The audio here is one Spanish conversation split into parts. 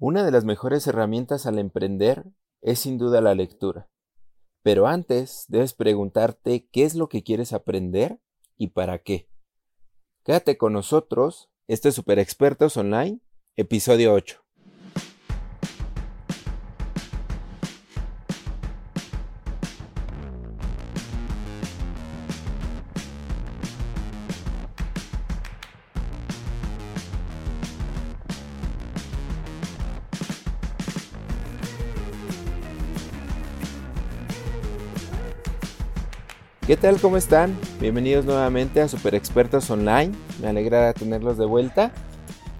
Una de las mejores herramientas al emprender es sin duda la lectura. Pero antes debes preguntarte qué es lo que quieres aprender y para qué. Quédate con nosotros, este es Super Expertos Online, episodio 8. ¿Qué tal? ¿Cómo están? Bienvenidos nuevamente a Super Expertos Online. Me alegra tenerlos de vuelta.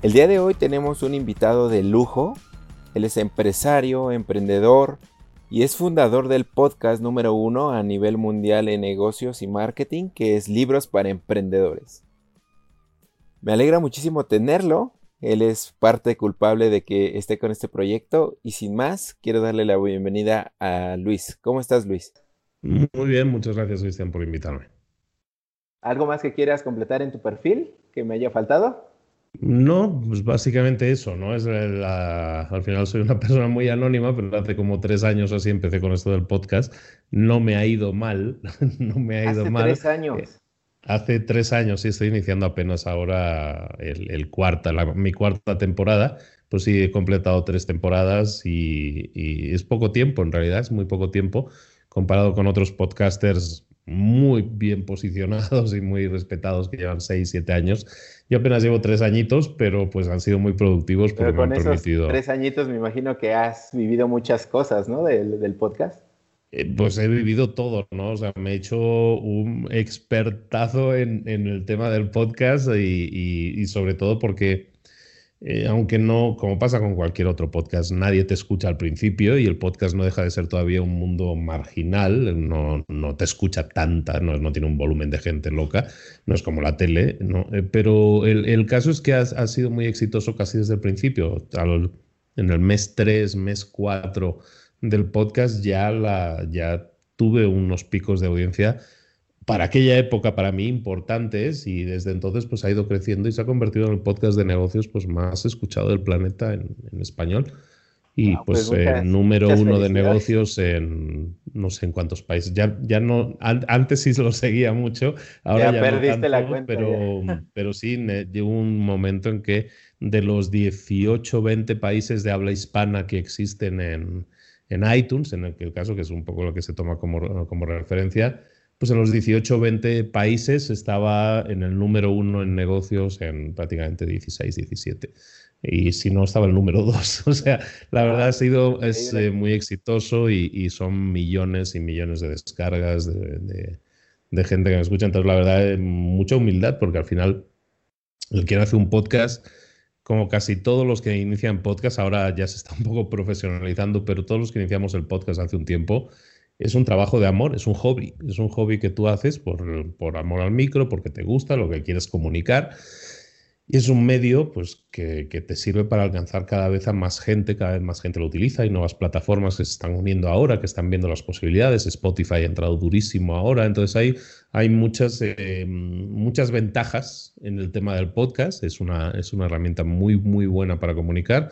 El día de hoy tenemos un invitado de lujo. Él es empresario, emprendedor y es fundador del podcast número uno a nivel mundial en negocios y marketing, que es Libros para Emprendedores. Me alegra muchísimo tenerlo. Él es parte culpable de que esté con este proyecto y sin más, quiero darle la bienvenida a Luis. ¿Cómo estás, Luis? Muy bien, muchas gracias, Cristian, por invitarme. ¿Algo más que quieras completar en tu perfil que me haya faltado? No, pues básicamente eso, ¿no? Es al final soy una persona muy anónima, pero hace como tres años así empecé con esto del podcast. No me ha ido mal, no me ha ido mal. Hace tres años. Eh, hace tres años, sí, estoy iniciando apenas ahora el, cuarta, mi cuarta temporada. Pues sí, he completado tres temporadas y, y es poco tiempo, en realidad es muy poco tiempo comparado con otros podcasters muy bien posicionados y muy respetados que llevan 6, 7 años. Yo apenas llevo tres añitos, pero pues han sido muy productivos porque me han permitido... tres añitos me imagino que has vivido muchas cosas, ¿no? Del, podcast. Eh, pues he vivido todo, ¿no? O sea, me he hecho un expertazo en, el tema del podcast y sobre todo porque eh, aunque no, como pasa con cualquier otro podcast, nadie te escucha al principio y el podcast no deja de ser todavía un mundo marginal, no, no te escucha tanta, no, no, tiene un volumen de gente loca, no es como la tele. Eh, pero el, caso es que ha, sido muy exitoso casi desde el principio. en el mes 3, mes 4 del podcast ya tuve unos picos de audiencia para aquella época para mí importantes y desde entonces pues ha ido creciendo y se ha convertido en el podcast de negocios pues más escuchado del planeta en, español. Y pues, pues número uno de negocios en no sé en cuántos países. Ya ya no antes sí lo seguía mucho ahora ya, perdiste la cuenta pero pero sí llegó un momento en que de los 18 20 países de habla hispana que existen en, en iTunes en el caso que es un poco lo que se toma como, como referencia pues en los 18 o 20 países estaba en el número uno en negocios en prácticamente 16, 17. Y si no, estaba el número dos. O sea, la verdad ha sido es, eh, muy exitoso y, son millones y millones de descargas de, gente que me escucha. Entonces, la verdad, mucha humildad porque al final el que hace un podcast como casi todos los que inician podcast, ahora ya se está un poco profesionalizando, pero todos los que iniciamos el podcast hace un tiempo, es un trabajo de amor, es un hobby, es un hobby que tú haces por, por, amor al micro, porque te gusta, lo que quieres comunicar. Y es un medio pues, que, que, te sirve para alcanzar cada vez a más gente, cada vez más gente lo utiliza, hay nuevas plataformas que se están uniendo ahora, que están viendo las posibilidades, Spotify ha entrado durísimo ahora, entonces hay, hay muchas, eh, muchas ventajas en el tema del podcast, es una, es una herramienta muy, muy buena para comunicar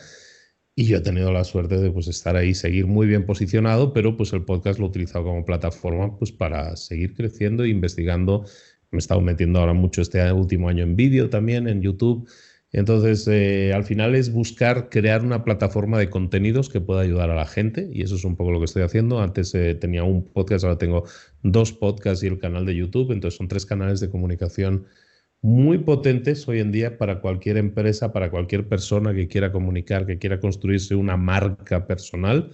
y yo he tenido la suerte de pues, estar ahí, seguir muy bien posicionado, pero pues el podcast lo he utilizado como plataforma pues, para seguir creciendo e investigando. Me he estado metiendo ahora mucho este último año en vídeo también, en YouTube. Entonces, eh, al final es buscar crear una plataforma de contenidos que pueda ayudar a la gente y eso es un poco lo que estoy haciendo. Antes eh, tenía un podcast, ahora tengo dos podcasts y el canal de YouTube, entonces son tres canales de comunicación muy potentes hoy en día para cualquier empresa, para cualquier persona que quiera comunicar, que quiera construirse una marca personal.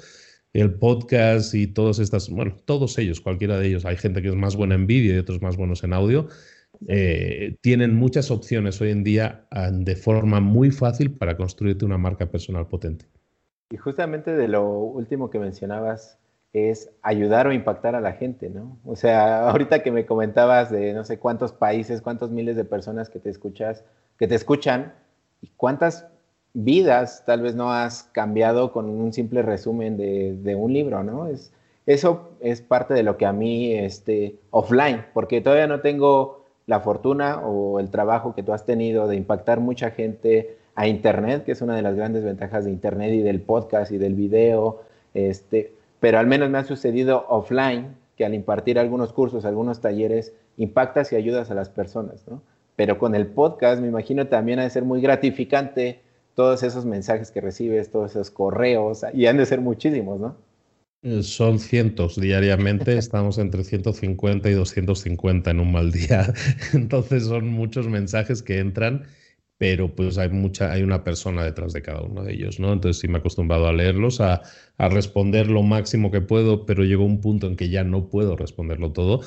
El podcast y todas estas, bueno, todos ellos, cualquiera de ellos, hay gente que es más buena en vídeo y otros más buenos en audio, eh, tienen muchas opciones hoy en día ah, de forma muy fácil para construirte una marca personal potente. Y justamente de lo último que mencionabas, es ayudar o impactar a la gente, ¿no? O sea, ahorita que me comentabas de no sé cuántos países, cuántos miles de personas que te escuchas, que te escuchan, y cuántas vidas tal vez no has cambiado con un simple resumen de, un libro, ¿no? Es, eso es parte de lo que a mí, este, offline, porque todavía no tengo la fortuna o el trabajo que tú has tenido de impactar mucha gente a Internet, que es una de las grandes ventajas de Internet y del podcast y del video, este, pero al menos me ha sucedido offline, que al impartir algunos cursos, algunos talleres, impactas y ayudas a las personas, ¿no? Pero con el podcast me imagino también ha de ser muy gratificante todos esos mensajes que recibes, todos esos correos, y han de ser muchísimos, ¿no? Eh, son cientos diariamente, estamos entre 150 y 250 en un mal día. Entonces son muchos mensajes que entran, pero pues hay mucha, hay una persona detrás de cada uno de ellos, ¿no? Entonces sí me he acostumbrado a leerlos, a, a responder lo máximo que puedo, pero llegó un punto en que ya no puedo responderlo todo,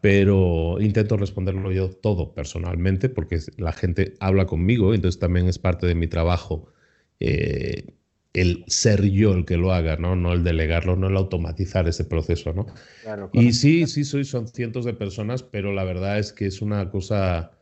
pero intento responderlo yo todo personalmente, porque la gente habla conmigo, entonces también es parte de mi trabajo. Eh, el ser yo el que lo haga, ¿no? No el delegarlo, no el automatizar ese proceso, ¿no? y sí, sí, soy, son cientos de personas, pero la verdad es que es una cosa,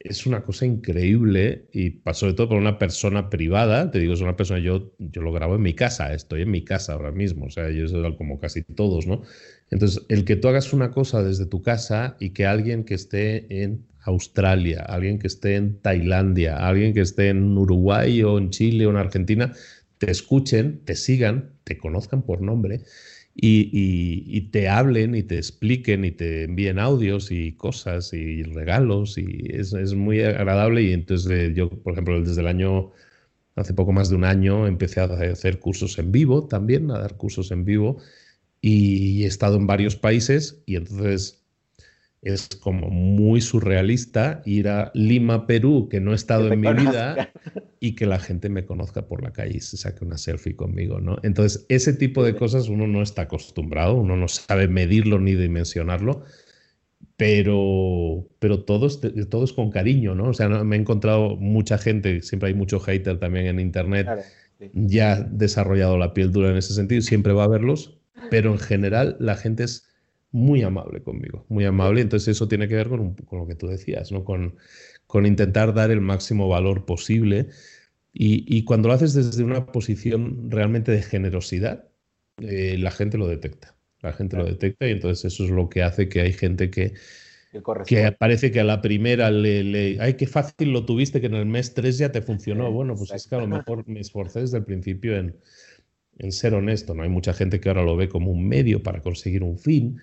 es una cosa increíble y sobre todo por una persona privada, te digo, es una persona, yo, yo lo grabo en mi casa, estoy en mi casa ahora mismo, o sea, yo soy como casi todos, ¿no? Entonces, el que tú hagas una cosa desde tu casa y que alguien que esté en Australia, alguien que esté en Tailandia, alguien que esté en Uruguay o en Chile o en Argentina, te escuchen, te sigan, te conozcan por nombre y, te hablen y te expliquen y te envíen audios y cosas y regalos y es, muy agradable y entonces eh, yo, por ejemplo, desde el año, hace poco más de un año, empecé a hacer cursos en vivo también, a dar cursos en vivo y he estado en varios países y entonces es como muy surrealista ir a Lima, Perú, que no he estado en mi vida, y que la gente me conozca por la calle y se saque una selfie conmigo, ¿no? Entonces, ese tipo de cosas uno no está acostumbrado, uno no sabe medirlo ni dimensionarlo, pero, pero todo, es, todo es con cariño, ¿no? O sea, me he encontrado mucha gente, siempre hay mucho hater también en Internet, ya desarrollado la piel dura en ese sentido, siempre va a verlos, pero en general la gente es muy amable conmigo, muy amable. Entonces eso tiene que ver con, lo que tú decías, ¿no? Con, con, intentar dar el máximo valor posible. Y, cuando lo haces desde una posición realmente de generosidad, eh, la gente lo detecta. La gente lo detecta y entonces eso es lo que hace que hay gente que, que parece que a la primera le, le, ay, qué fácil lo tuviste, que en el mes 3 ya te funcionó. Bueno, pues es que a lo mejor me esforcé desde el principio en, en ser honesto. No hay mucha gente que ahora lo ve como un medio para conseguir un fin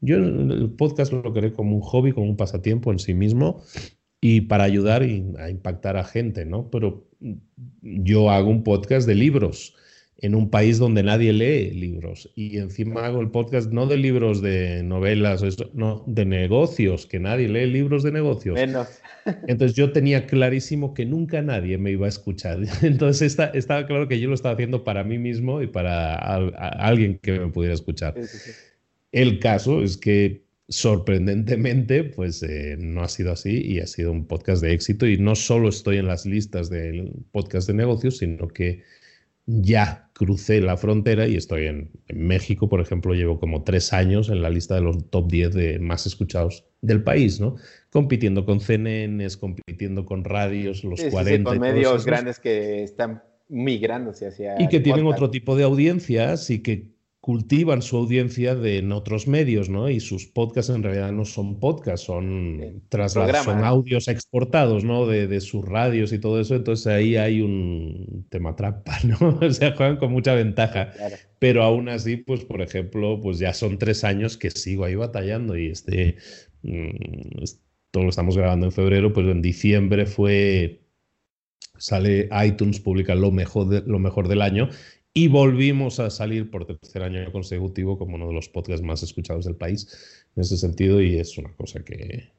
yo el podcast lo queré como un hobby, como un pasatiempo en sí mismo y para ayudar a impactar a gente, ¿no? Pero yo hago un podcast de libros en un país donde nadie lee libros y encima hago el podcast no de libros de novelas, no, de negocios, que nadie lee libros de negocios. Menos. Entonces yo tenía clarísimo que nunca nadie me iba a escuchar. Entonces estaba claro que yo lo estaba haciendo para mí mismo y para alguien que me pudiera escuchar. Sí, sí, sí. El caso es que sorprendentemente, pues eh, no ha sido así y ha sido un podcast de éxito y no solo estoy en las listas del podcast de negocios, sino que ya crucé la frontera y estoy en, México, por ejemplo, llevo como tres años en la lista de los top 10 de más escuchados del país, ¿no? Compitiendo con CNNs, compitiendo con radios, los 40. con medios grandes que están migrándose hacia... Y que tienen otro tipo de audiencias y que cultivan su audiencia de, en otros medios, ¿no? Y sus podcasts en realidad no son podcasts, son, son audios exportados, ¿no? De, sus radios y todo eso. Entonces ahí hay un tema trampa, ¿no? o sea, juegan con mucha ventaja. Pero aún así, pues, por ejemplo, pues ya son tres años que sigo ahí batallando y este, mm, todo lo estamos grabando en febrero, pues en diciembre fue sale iTunes, publica lo mejor, lo mejor del año y volvimos a salir por tercer año consecutivo como uno de los podcasts más escuchados del país en ese sentido y es una cosa que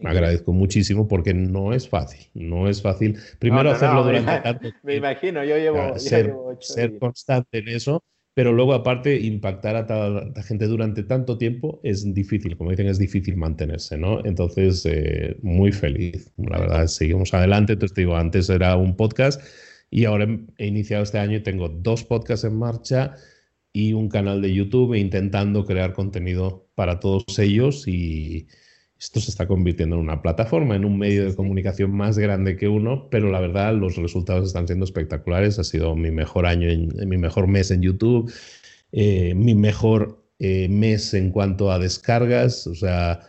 me agradezco muchísimo porque no es fácil, no es fácil. Primero hacerlo durante tanto Me imagino, yo llevo, ser, ser constante en eso, pero luego aparte impactar a tanta gente durante tanto tiempo es difícil, como dicen, es difícil mantenerse, ¿no? Entonces, eh, muy feliz, la verdad, seguimos adelante. Entonces, te digo, antes era un podcast y ahora he iniciado este año y tengo dos podcasts en marcha y un canal de YouTube intentando crear contenido para todos ellos y esto se está convirtiendo en una plataforma, en un medio de comunicación más grande que uno, pero la verdad los resultados están siendo espectaculares. Ha sido mi mejor año, en, mi mejor mes en YouTube, eh, mi mejor eh, mes en cuanto a descargas, o sea,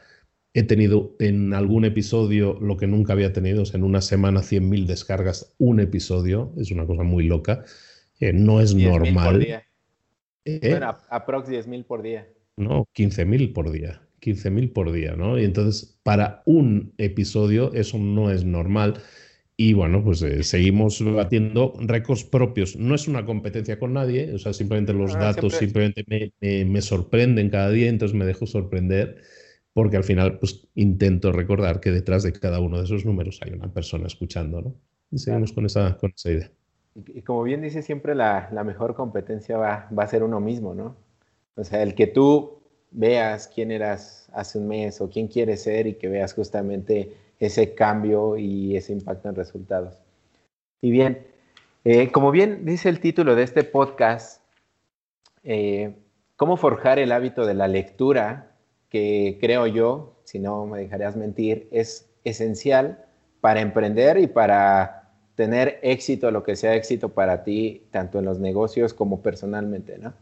He tenido en algún episodio lo que nunca había tenido, o sea, en una semana 100.000 descargas, un episodio, es una cosa muy loca. Eh, no es normal. Por día. ¿Eh? Bueno, aprox 10.000 por día. No, 15.000 por día. 15.000 por día, ¿no? Y entonces, para un episodio, eso no es normal. Y bueno, pues eh, seguimos batiendo récords propios. No es una competencia con nadie, o sea, simplemente los ah, datos simplemente me, me, sorprenden cada día, entonces me dejo sorprender porque al final pues intento recordar que detrás de cada uno de esos números hay una persona escuchando, ¿no? Y seguimos con, esa, con esa idea. Y, como bien dice siempre, la, la mejor competencia va, va, a ser uno mismo, ¿no? O sea, el que tú veas quién eras hace un mes o quién quieres ser y que veas justamente ese cambio y ese impacto en resultados. Y bien, eh, como bien dice el título de este podcast, eh, ¿cómo forjar el hábito de la lectura que creo yo, si no me dejarías mentir, es esencial para emprender y para tener éxito, lo que sea éxito para ti, tanto en los negocios como personalmente, ¿no?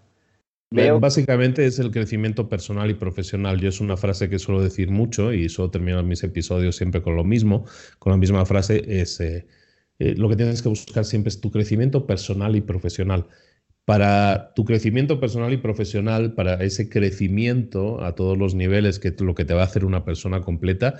Básicamente es el crecimiento personal y profesional. Yo es una frase que suelo decir mucho y suelo terminar mis episodios siempre con lo mismo, con la misma frase, es eh, eh, lo que tienes que buscar siempre es tu crecimiento personal y profesional para tu crecimiento personal y profesional, para ese crecimiento a todos los niveles, que lo que te va a hacer una persona completa,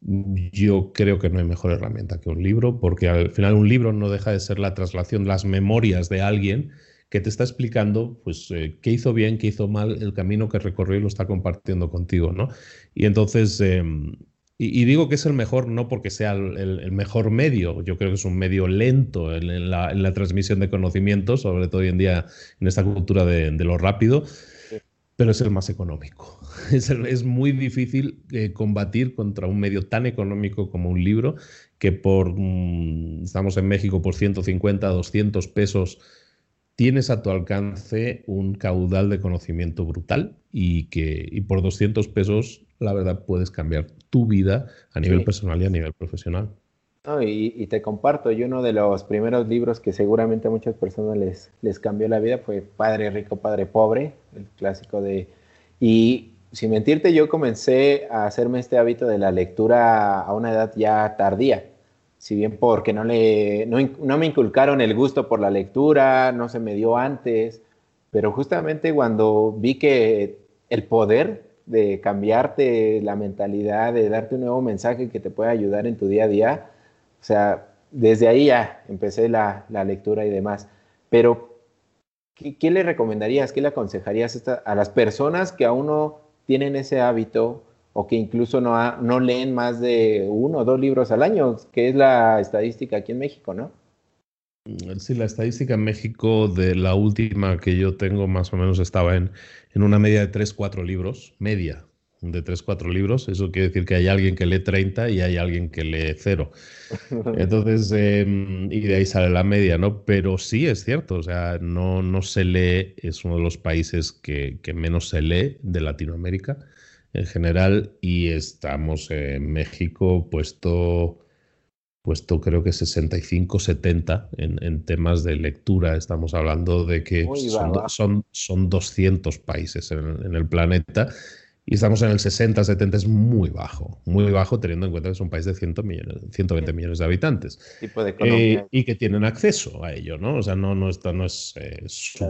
yo creo que no hay mejor herramienta que un libro, porque al final un libro no deja de ser la traslación, las memorias de alguien que te está explicando pues eh, qué hizo bien, qué hizo mal, el camino que recorrió y lo está compartiendo contigo, ¿no? Y entonces em, y, digo que es el mejor no porque sea el, mejor medio, yo creo que es un medio lento en, la, transmisión de conocimientos, sobre todo hoy en día en esta cultura de, lo rápido, pero es el más económico. Es, es muy difícil eh, combatir contra un medio tan económico como un libro, que por, mm, estamos en México, por 150, 200 pesos tienes a tu alcance un caudal de conocimiento brutal y que y por 200 pesos, la verdad, puedes cambiar tu vida a nivel personal y a nivel profesional. y, te comparto, y uno de los primeros libros que seguramente a muchas personas les, les cambió la vida fue Padre Rico, Padre Pobre, el clásico de... Y sin mentirte, yo comencé a hacerme este hábito de la lectura a una edad ya tardía si bien porque no, le, no, me inculcaron el gusto por la lectura, no se me dio antes, pero justamente cuando vi que el poder de cambiarte la mentalidad, de darte un nuevo mensaje que te puede ayudar en tu día a día, o sea, desde ahí ya empecé la, lectura y demás. Pero, ¿qué, le recomendarías, qué le aconsejarías a las personas que aún no tienen ese hábito o que incluso no, no leen más de uno o dos libros al año, que es la estadística aquí en México, ¿no? Sí, la estadística en México de la última que yo tengo más o menos estaba en, en una media de tres, cuatro libros, media de tres, cuatro libros. Eso quiere decir que hay alguien que lee 30 y hay alguien que lee cero. Entonces, em, y de ahí sale la media, ¿no? Pero sí es cierto, o sea, no, no se lee, es uno de los países que, que menos se lee de Latinoamérica en general y estamos en México puesto, puesto creo que 65-70 en, en, temas de lectura. Estamos hablando de que son, son, son, 200 países en, en el planeta y estamos en el 60, 70, es muy bajo, muy bajo teniendo en cuenta que es un país de 100 millones, 120 millones de habitantes. Eh, y que tienen acceso a ello, ¿no? O sea, no, no, no es eh,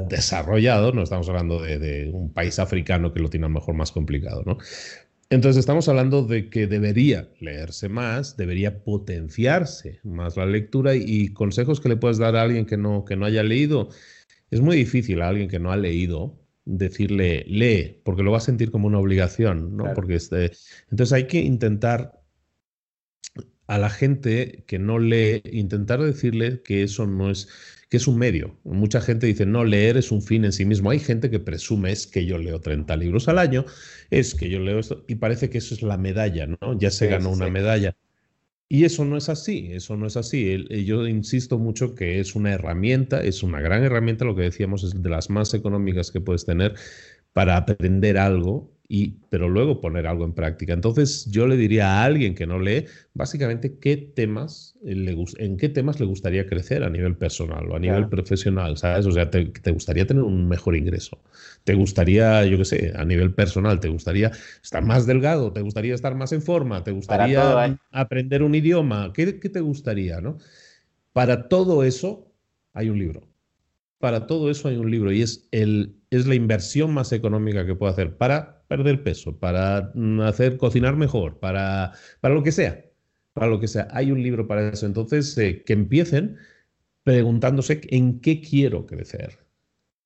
desarrollado, no estamos hablando de, un país africano que lo tiene a lo mejor más complicado, ¿no? Entonces estamos hablando de que debería leerse más, debería potenciarse más la lectura y, consejos que le puedes dar a alguien que no, que no haya leído. Es muy difícil a alguien que no ha leído decirle lee, porque lo va a sentir como una obligación, ¿no? Porque este, entonces hay que intentar a la gente que no lee, intentar decirle que eso no es, que es un medio. Mucha gente dice, no, leer es un fin en sí mismo. Hay gente que presume es que yo leo 30 libros al año, es que yo leo esto, y parece que eso es la medalla, ¿no? Ya se ganó una medalla. Y eso no es así, eso no es así. Yo insisto mucho que es una herramienta, es una gran herramienta, lo que decíamos es de las más económicas que puedes tener para aprender algo y, pero luego poner algo en práctica. Entonces yo le diría a alguien que no lee, básicamente, qué temas le, en qué temas le gustaría crecer a nivel personal o a nivel profesional, ¿sabes? O sea, te, gustaría tener un mejor ingreso, te gustaría, yo qué sé, a nivel personal, te gustaría estar más delgado, te gustaría estar más en forma, te gustaría aprender un idioma, ¿Qué, ¿qué te gustaría, no? Para todo eso hay un libro. Para todo eso hay un libro y es, el, es la inversión más económica que puedo hacer para perder peso, para hacer cocinar mejor, para, para lo que sea. Para lo que sea. Hay un libro para eso. Entonces, eh, que empiecen preguntándose en qué quiero crecer.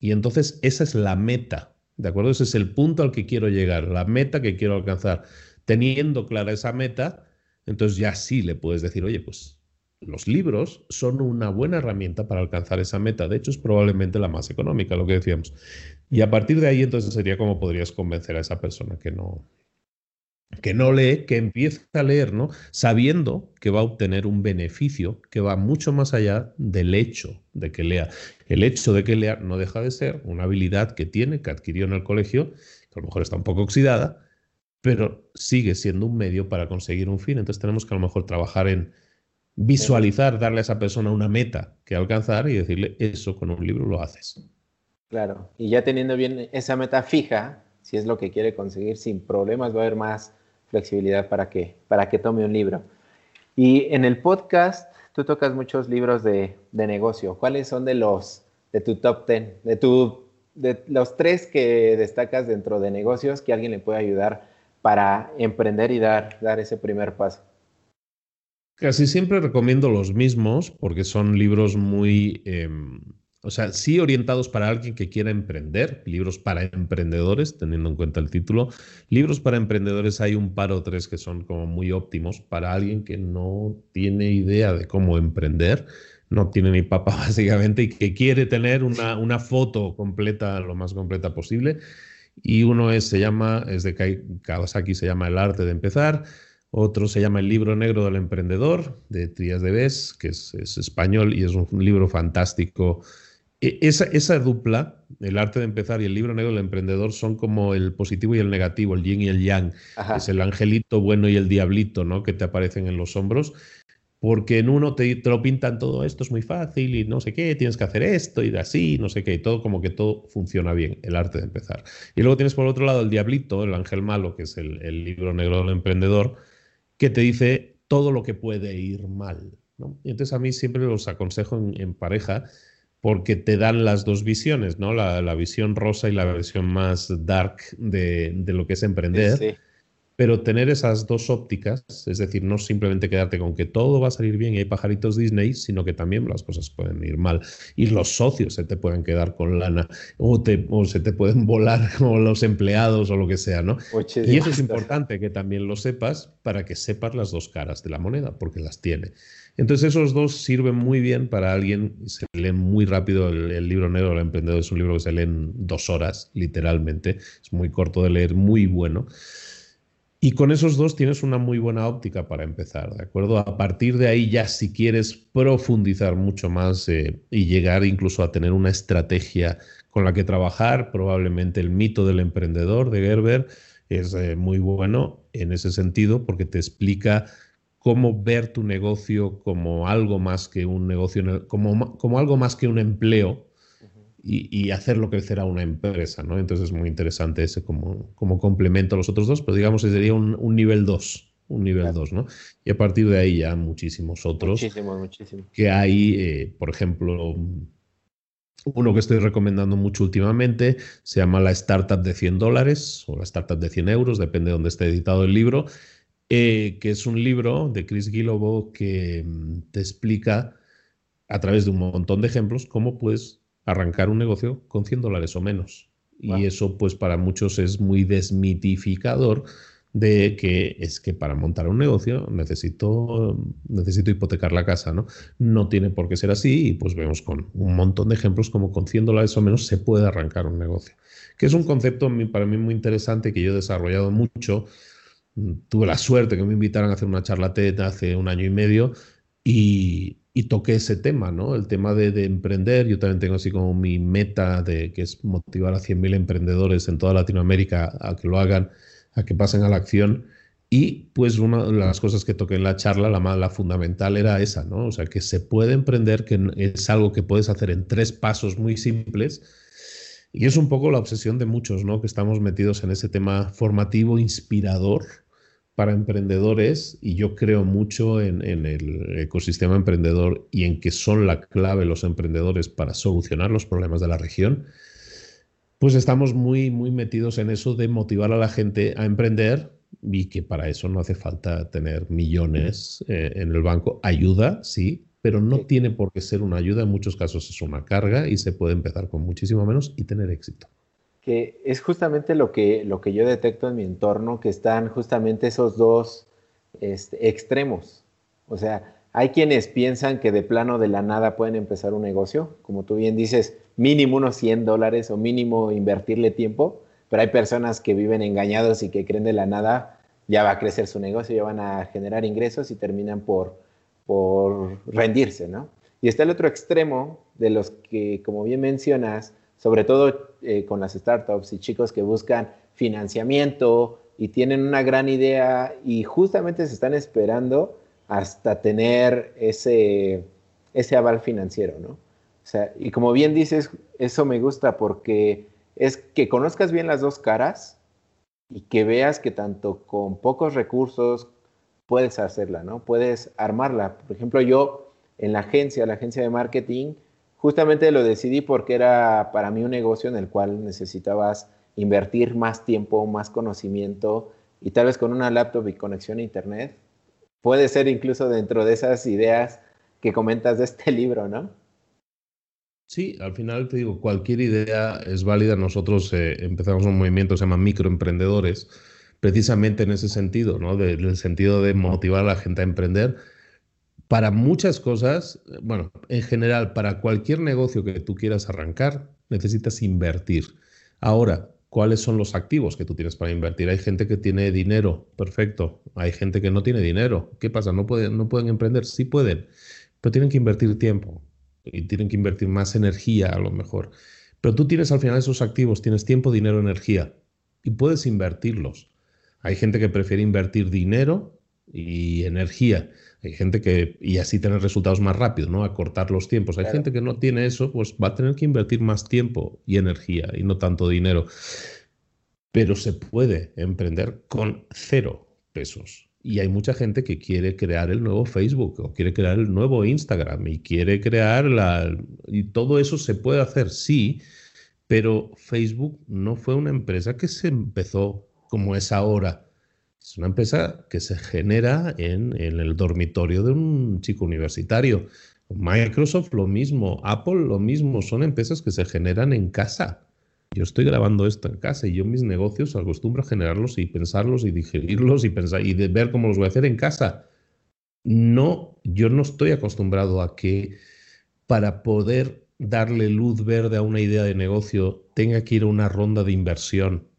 Y entonces esa es la meta, ¿de acuerdo? Ese es el punto al que quiero llegar, la meta que quiero alcanzar. Teniendo clara esa meta, entonces ya sí le puedes decir, oye, pues los libros son una buena herramienta para alcanzar esa meta. De hecho, es probablemente la más económica, lo que decíamos. Y a partir de ahí, entonces sería como podrías convencer a esa persona que no, que no lee, que empiece a leer, ¿no? Sabiendo que va a obtener un beneficio que va mucho más allá del hecho de que lea. El hecho de que lea no deja de ser una habilidad que tiene, que adquirió en el colegio, que a lo mejor está un poco oxidada, pero sigue siendo un medio para conseguir un fin. Entonces tenemos que a lo mejor trabajar en visualizar, darle a esa persona una meta que alcanzar y decirle, eso con un libro lo haces. Claro, y ya teniendo bien esa meta fija, si es lo que quiere conseguir, sin problemas va a haber más flexibilidad para que, para que tome un libro. Y en el podcast, tú tocas muchos libros de, de negocio. ¿Cuáles son de los de tu top ten, de, tu, de los tres que destacas dentro de negocios que alguien le puede ayudar para emprender y dar, dar ese primer paso? Casi siempre recomiendo los mismos porque son libros muy, em, o sea, sí orientados para alguien que quiera emprender, libros para emprendedores, teniendo en cuenta el título. Libros para emprendedores hay un par o tres que son como muy óptimos para alguien que no tiene idea de cómo emprender, no tiene ni papa básicamente y que quiere tener una, una foto completa, lo más completa posible. Y uno es, se llama, es de Kawasaki, se llama El arte de empezar. Otro se llama El libro negro del emprendedor, de Trías de Bes, que es, español y es un libro fantástico. E, esa, esa, dupla, el arte de empezar y el libro negro del emprendedor, son como el positivo y el negativo, el yin y el yang. Es el angelito bueno y el diablito, ¿no? Que te aparecen en los hombros. Porque en uno te, te, lo pintan todo esto es muy fácil y no sé qué, tienes que hacer esto y de así, no sé qué, y todo como que todo funciona bien, el arte de empezar. Y luego tienes por otro lado el diablito, el ángel malo, que es el, el libro negro del emprendedor, que te dice todo lo que puede ir mal. Y entonces a mí siempre los aconsejo en, pareja porque te dan las dos visiones, ¿no? La, visión rosa y la versión más dark de, lo que es emprender. Pero tener esas dos ópticas, es decir, no simplemente quedarte con que todo va a salir bien y hay pajaritos Disney, sino que también las cosas pueden ir mal. Y los socios se te pueden quedar con lana o, te, o se te pueden volar como los empleados o lo que sea, ¿no? y eso es importante que también lo sepas para que sepas las dos caras de la moneda, porque las tiene. Entonces esos dos sirven muy bien para alguien, se lee muy rápido el, libro negro del emprendedor, es un libro que se lee en dos horas, literalmente, es muy corto de leer, muy bueno. Y con esos dos tienes una muy buena óptica para empezar, ¿de acuerdo? A partir de ahí ya si quieres profundizar mucho más eh, y llegar incluso a tener una estrategia con la que trabajar, probablemente el mito del emprendedor de Gerber es eh, muy bueno en ese sentido porque te explica cómo ver tu negocio como algo más que un negocio, como, como algo más que un empleo y, hacerlo crecer a una empresa, ¿no? Entonces es muy interesante ese como, como complemento a los otros dos, pero digamos que sería un, un nivel 2, un nivel 2, ¿no? Y a partir de ahí ya muchísimos otros. Muchísimos, muchísimos. Que hay, eh, por ejemplo, uno que estoy recomendando mucho últimamente se llama La Startup de 100 dólares o La Startup de 100 euros, depende de dónde esté editado el libro, eh, que es un libro de Chris Guillebeau que mm, te explica a través de un montón de ejemplos cómo puedes arrancar un negocio con 100 dólares o menos. Y eso pues para muchos es muy desmitificador de que es que para montar un negocio necesito, necesito hipotecar la casa, ¿no? No tiene por qué ser así y pues vemos con un montón de ejemplos como con 100 dólares o menos se puede arrancar un negocio. Que es un concepto para mí muy interesante que yo he desarrollado mucho. Tuve la suerte que me invitaran a hacer una charla TED hace un año y medio y, y toqué ese tema, ¿no? El tema de, emprender. Yo también tengo así como mi meta de que es motivar a 100.000 emprendedores en toda Latinoamérica a que lo hagan, a que pasen a la acción. Y pues una de las cosas que toqué en la charla, la, la fundamental era esa, ¿no? O sea, que se puede emprender, que es algo que puedes hacer en tres pasos muy simples. Y es un poco la obsesión de muchos, ¿no? Que estamos metidos en ese tema formativo, inspirador, para emprendedores y yo creo mucho en, el ecosistema emprendedor y en que son la clave los emprendedores para solucionar los problemas de la región, pues estamos muy, muy metidos en eso de motivar a la gente a emprender y que para eso no hace falta tener millones eh, en el banco. Ayuda, sí, pero no tiene por qué ser una ayuda, en muchos casos es una carga y se puede empezar con muchísimo menos y tener éxito. Que es justamente lo que, lo que yo detecto en mi entorno, que están justamente esos dos este, extremos. O sea, hay quienes piensan que de plano de la nada pueden empezar un negocio, como tú bien dices, mínimo unos 100 dólares o mínimo invertirle tiempo, pero hay personas que viven engañados y que creen de la nada ya va a crecer su negocio, ya van a generar ingresos y terminan por, por rendirse, ¿no? Y está el otro extremo de los que, como bien mencionas, sobre todo eh, con las startups y chicos que buscan financiamiento y tienen una gran idea y justamente se están esperando hasta tener ese, ese aval financiero, ¿no? O sea, y como bien dices, eso me gusta porque es que conozcas bien las dos caras y que veas que tanto con pocos recursos puedes hacerla, ¿no? Puedes armarla. Por ejemplo, yo en la agencia, la agencia de marketing, Justamente lo decidí porque era para mí un negocio en el cual necesitabas invertir más tiempo, más conocimiento y tal vez con una laptop y conexión a internet. Puede ser incluso dentro de esas ideas que comentas de este libro, ¿no? Sí, al final te digo, cualquier idea es válida. Nosotros eh, empezamos un movimiento que se llama microemprendedores, precisamente en ese sentido, ¿no? del sentido de motivar a la gente a emprender para muchas cosas, bueno, en general, para cualquier negocio que tú quieras arrancar, necesitas invertir. Ahora, ¿cuáles son los activos que tú tienes para invertir? Hay gente que tiene dinero, perfecto. Hay gente que no tiene dinero. ¿Qué pasa? ¿No pueden, no pueden emprender? Sí pueden, pero tienen que invertir tiempo y tienen que invertir más energía a lo mejor. Pero tú tienes al final esos activos, tienes tiempo, dinero, energía y puedes invertirlos. Hay gente que prefiere invertir dinero y energía hay gente que, y así tener resultados más rápidos, ¿no? Acortar los tiempos. Hay gente que no tiene eso, pues va a tener que invertir más tiempo y energía y no tanto dinero. Pero se puede emprender con cero pesos. Y hay mucha gente que quiere crear el nuevo Facebook o quiere crear el nuevo Instagram y quiere crear la... Y todo eso se puede hacer, sí, pero Facebook no fue una empresa que se empezó como es ahora es una empresa que se genera en, el dormitorio de un chico universitario. Microsoft lo mismo, Apple lo mismo, son empresas que se generan en casa. Yo estoy grabando esto en casa y yo mis negocios acostumbro a generarlos y pensarlos y digerirlos y pensar y de ver cómo los voy a hacer en casa. No, yo no estoy acostumbrado a que para poder darle luz verde a una idea de negocio tenga que ir a una ronda de inversión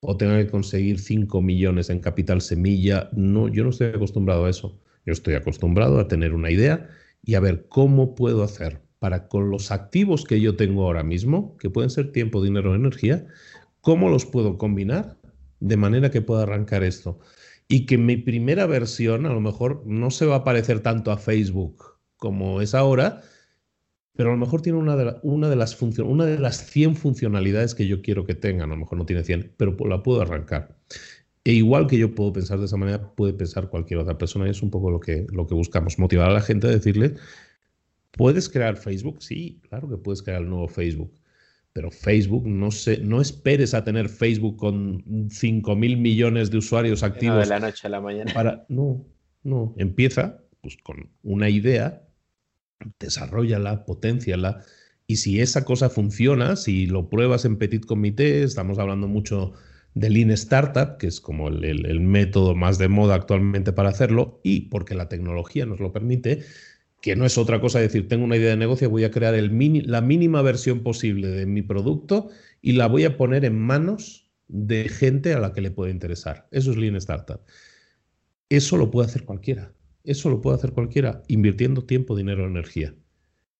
o tenga que conseguir 5 millones en capital semilla. No, yo no estoy acostumbrado a eso. Yo estoy acostumbrado a tener una idea y a ver cómo puedo hacer para con los activos que yo tengo ahora mismo, que pueden ser tiempo, dinero, energía, cómo los puedo combinar de manera que pueda arrancar esto. Y que mi primera versión a lo mejor no se va a parecer tanto a Facebook como es ahora, pero a lo mejor tiene una de, una de las una de las 100 funcionalidades que yo quiero que tengan, a lo mejor no tiene 100, pero la puedo arrancar. E igual que yo puedo pensar de esa manera, puede pensar cualquier otra persona y es un poco lo que, lo que buscamos, motivar a la gente a decirle, ¿puedes crear Facebook? Sí, claro que puedes crear el nuevo Facebook, pero Facebook, no, sé, no esperes a tener Facebook con 5 mil millones de usuarios activos. de la noche a la mañana. Para, no, no, empieza pues, con una idea desarrollala, potenciala. Y si esa cosa funciona, si lo pruebas en petit comité, estamos hablando mucho de Lean Startup, que es como el, método más de moda actualmente para hacerlo, y porque la tecnología nos lo permite, que no es otra cosa decir, tengo una idea de negocio, voy a crear la mínima versión posible de mi producto y la voy a poner en manos de gente a la que le puede interesar. Eso es Lean Startup. Eso lo puede hacer cualquiera. Eso lo puede hacer cualquiera, invirtiendo tiempo, dinero, energía.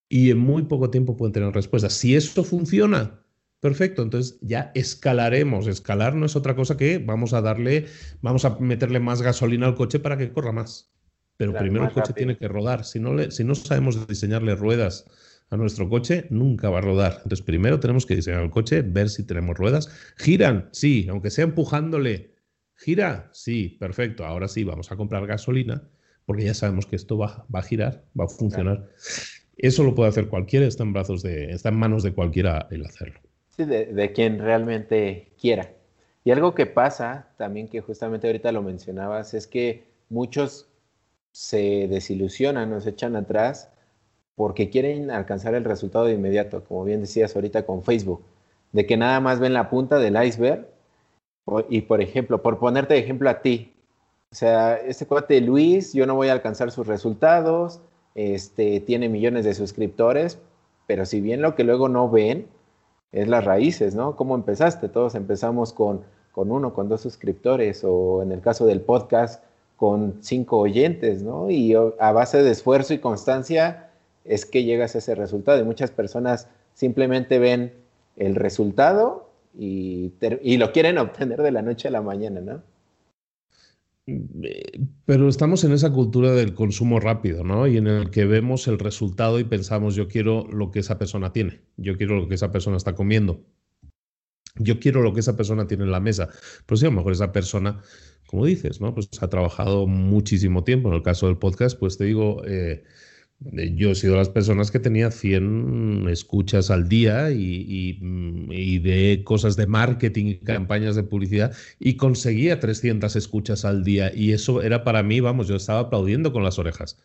Y en muy poco tiempo pueden tener respuestas. Si esto funciona, perfecto, entonces ya escalaremos. Escalar no es otra cosa que vamos a darle, vamos a meterle más gasolina al coche para que corra más. Pero primero el coche tiene que rodar. Si no, le, si no sabemos diseñarle ruedas a nuestro coche, nunca va a rodar. Entonces primero tenemos que diseñar el coche, ver si tenemos ruedas. Giran, sí, aunque sea empujándole. Gira, sí, perfecto. Ahora sí, vamos a comprar gasolina porque ya sabemos que esto va, va a girar, va a funcionar. Eso lo puede hacer cualquiera, está en, brazos de, está en manos de cualquiera el hacerlo. Sí, de, de quien realmente quiera. Y algo que pasa también que justamente ahorita lo mencionabas es que muchos se desilusionan, nos echan atrás porque quieren alcanzar el resultado de inmediato, como bien decías ahorita con Facebook, de que nada más ven la punta del iceberg y por ejemplo, por ponerte de ejemplo a ti, o sea, este cuate Luis, yo no voy a alcanzar sus resultados, este, tiene millones de suscriptores, pero si bien lo que luego no ven es las raíces, ¿no? ¿Cómo empezaste? Todos empezamos con, con uno, con dos suscriptores, o en el caso del podcast, con cinco oyentes, ¿no? Y a base de esfuerzo y constancia es que llegas a ese resultado. Y muchas personas simplemente ven el resultado y, y lo quieren obtener de la noche a la mañana, ¿no? Pero estamos en esa cultura del consumo rápido, ¿no? Y en el que vemos el resultado y pensamos, yo quiero lo que esa persona tiene, yo quiero lo que esa persona está comiendo, yo quiero lo que esa persona tiene en la mesa. Pues sí, a lo mejor esa persona como dices, ¿no? Pues ha trabajado muchísimo tiempo. En el caso del podcast, pues te digo, eh, yo he sido las personas que tenía 100 escuchas al día y, y, de cosas de marketing y campañas de publicidad y conseguía 300 escuchas al día. Y eso era para mí, vamos, yo estaba aplaudiendo con las orejas.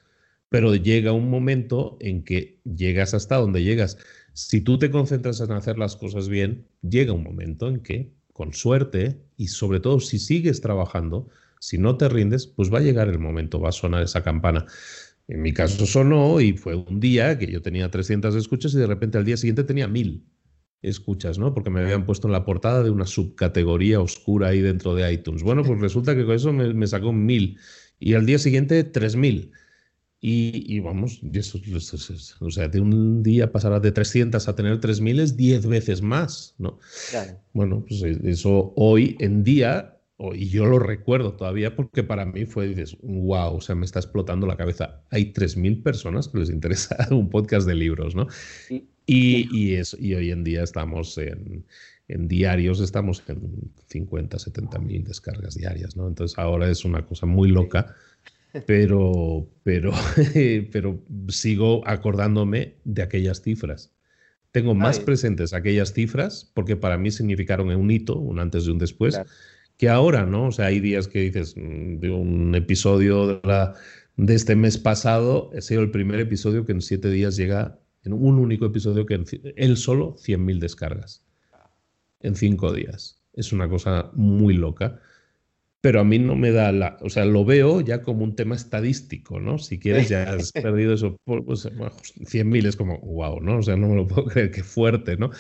Pero llega un momento en que llegas hasta donde llegas. Si tú te concentras en hacer las cosas bien, llega un momento en que con suerte y sobre todo si sigues trabajando, si no te rindes, pues va a llegar el momento, va a sonar esa campana. En mi caso sonó y fue un día que yo tenía 300 escuchas y de repente al día siguiente tenía 1000 escuchas, ¿no? Porque me habían puesto en la portada de una subcategoría oscura ahí dentro de iTunes. Bueno, pues resulta que con eso me, me sacó 1000 y al día siguiente 3000. Y, vamos, o sea, de un día pasar de 300 a tener 3000 es 10 veces más, ¿no? Bueno, pues eh, eso hoy en día, y yo lo recuerdo todavía porque para mí fue, dices, wow, o sea, me está explotando la cabeza. Hay 3000 personas que les interesa un podcast de libros, ¿no? Y, y, eso, y hoy en día estamos en, en diarios, estamos en 50, 70 mil descargas diarias, ¿no? Entonces ahora es una cosa muy loca pero, pero, pero sigo acordándome de aquellas cifras. Tengo más presentes aquellas cifras porque para mí significaron un hito, un antes y un después, que ahora, ¿no? O sea, hay días que dices, mm, de un episodio de, la, de este mes pasado, ha sido el primer episodio que en siete días llega, en un único episodio que en, él solo 100.000 descargas en cinco días. Es una cosa muy loca pero a mí no me da la, o sea, lo veo ya como un tema estadístico, ¿no? Si quieres, ya has perdido eso, pues, 100.000 es como, wow, ¿no? O sea, no me lo puedo creer, qué fuerte, ¿no?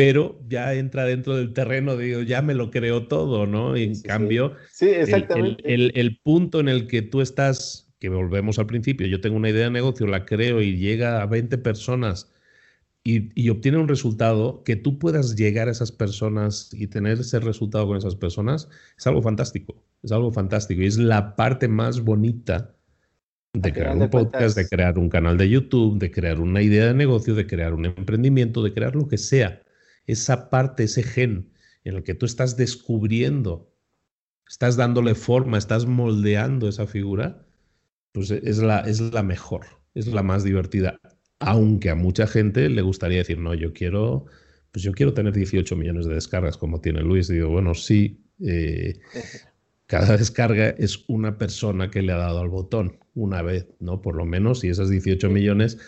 Pero ya entra dentro del terreno, digo, ya me lo creo todo, ¿no? Y en cambio, sí, exactamente. El, el, punto en el que tú estás, que volvemos al principio, yo tengo una idea de negocio, la creo y llega a 20 personas y, obtiene un resultado, que tú puedas llegar a esas personas y tener ese resultado con esas personas, es algo fantástico. Es algo fantástico. Y es la parte más bonita de crear un podcast, de crear un canal de YouTube, de crear una idea de negocio, de crear un emprendimiento, de crear lo que sea. Esa parte, ese gen en el que tú estás descubriendo, estás dándole forma, estás moldeando esa figura, pues es la, es la mejor, es la más divertida aunque a mucha gente le gustaría decir, no, yo quiero, pues yo quiero tener 18 millones de descargas como tiene Luis. Y digo, bueno, sí, eh, cada descarga es una persona que le ha dado al botón una vez, ¿no? Por lo menos, y esas 18 millones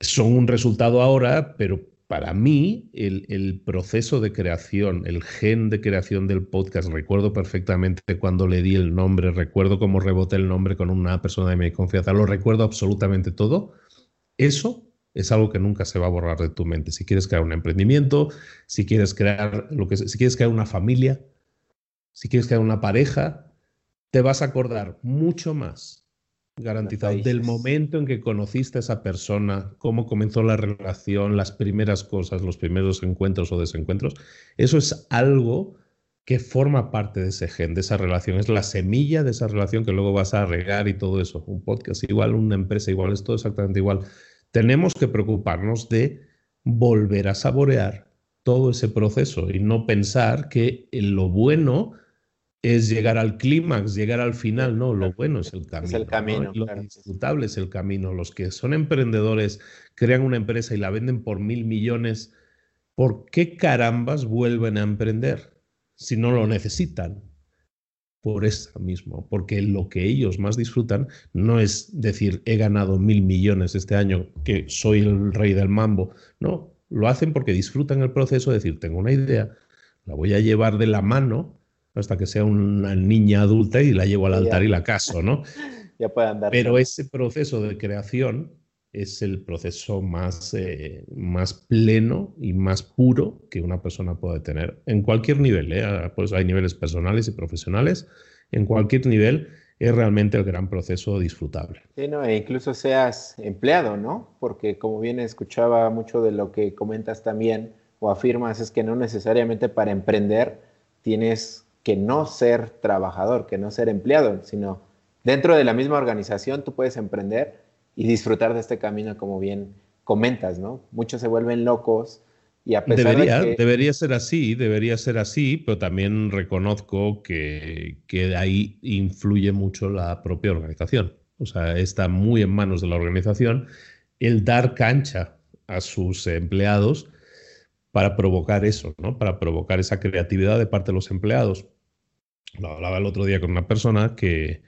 son un resultado ahora, pero para mí el, proceso de creación, el gen de creación del podcast, recuerdo perfectamente cuando le di el nombre, recuerdo cómo reboté el nombre con una persona de mi confianza, lo recuerdo absolutamente todo eso es algo que nunca se va a borrar de tu mente. Si quieres crear un emprendimiento, si quieres crear lo que si quieres crear una familia, si quieres crear una pareja, te vas a acordar mucho más garantizado. Del momento en que conociste a esa persona, cómo comenzó la relación, las primeras cosas, los primeros encuentros o desencuentros, eso es algo que forma parte de ese gen, de esa relación. Es la semilla de esa relación que luego vas a regar y todo eso. Un podcast igual, una empresa igual, es todo exactamente igual. Tenemos que preocuparnos de volver a saborear todo ese proceso y no pensar que lo bueno es llegar al clímax, llegar al final, no, lo bueno es el camino. Es el camino. Lo disfrutable es el camino. Los que son emprendedores, crean una empresa y la venden por mil millones, ¿por qué carambas vuelven a emprender si no lo necesitan? Por eso mismo, porque lo que ellos más disfrutan no es decir, he ganado mil millones este año, que soy el rey del mambo. No, lo hacen porque disfrutan el proceso de decir, tengo una idea, la voy a llevar de la mano hasta que sea una niña adulta y la llevo al altar y la caso, ¿no? ya puede andar. Pero ese proceso de creación es el proceso más, eh, más pleno y más puro que una persona puede tener en cualquier nivel. ¿eh? Pues hay niveles personales y profesionales. En cualquier nivel es realmente el gran proceso disfrutable. Sí, no, e incluso seas empleado, ¿no? Porque como bien escuchaba mucho de lo que comentas también o afirmas es que no necesariamente para emprender tienes que no ser trabajador, que no ser empleado, sino dentro de la misma organización tú puedes emprender y disfrutar de este camino como bien comentas, ¿no? Muchos se vuelven locos y a pesar debería, de que... Debería ser así, debería ser así, pero también reconozco que, que ahí influye mucho la propia organización. O sea, está muy en manos de la organización el dar cancha a sus empleados para provocar eso, ¿no? Para provocar esa creatividad de parte de los empleados. Lo hablaba el otro día con una persona que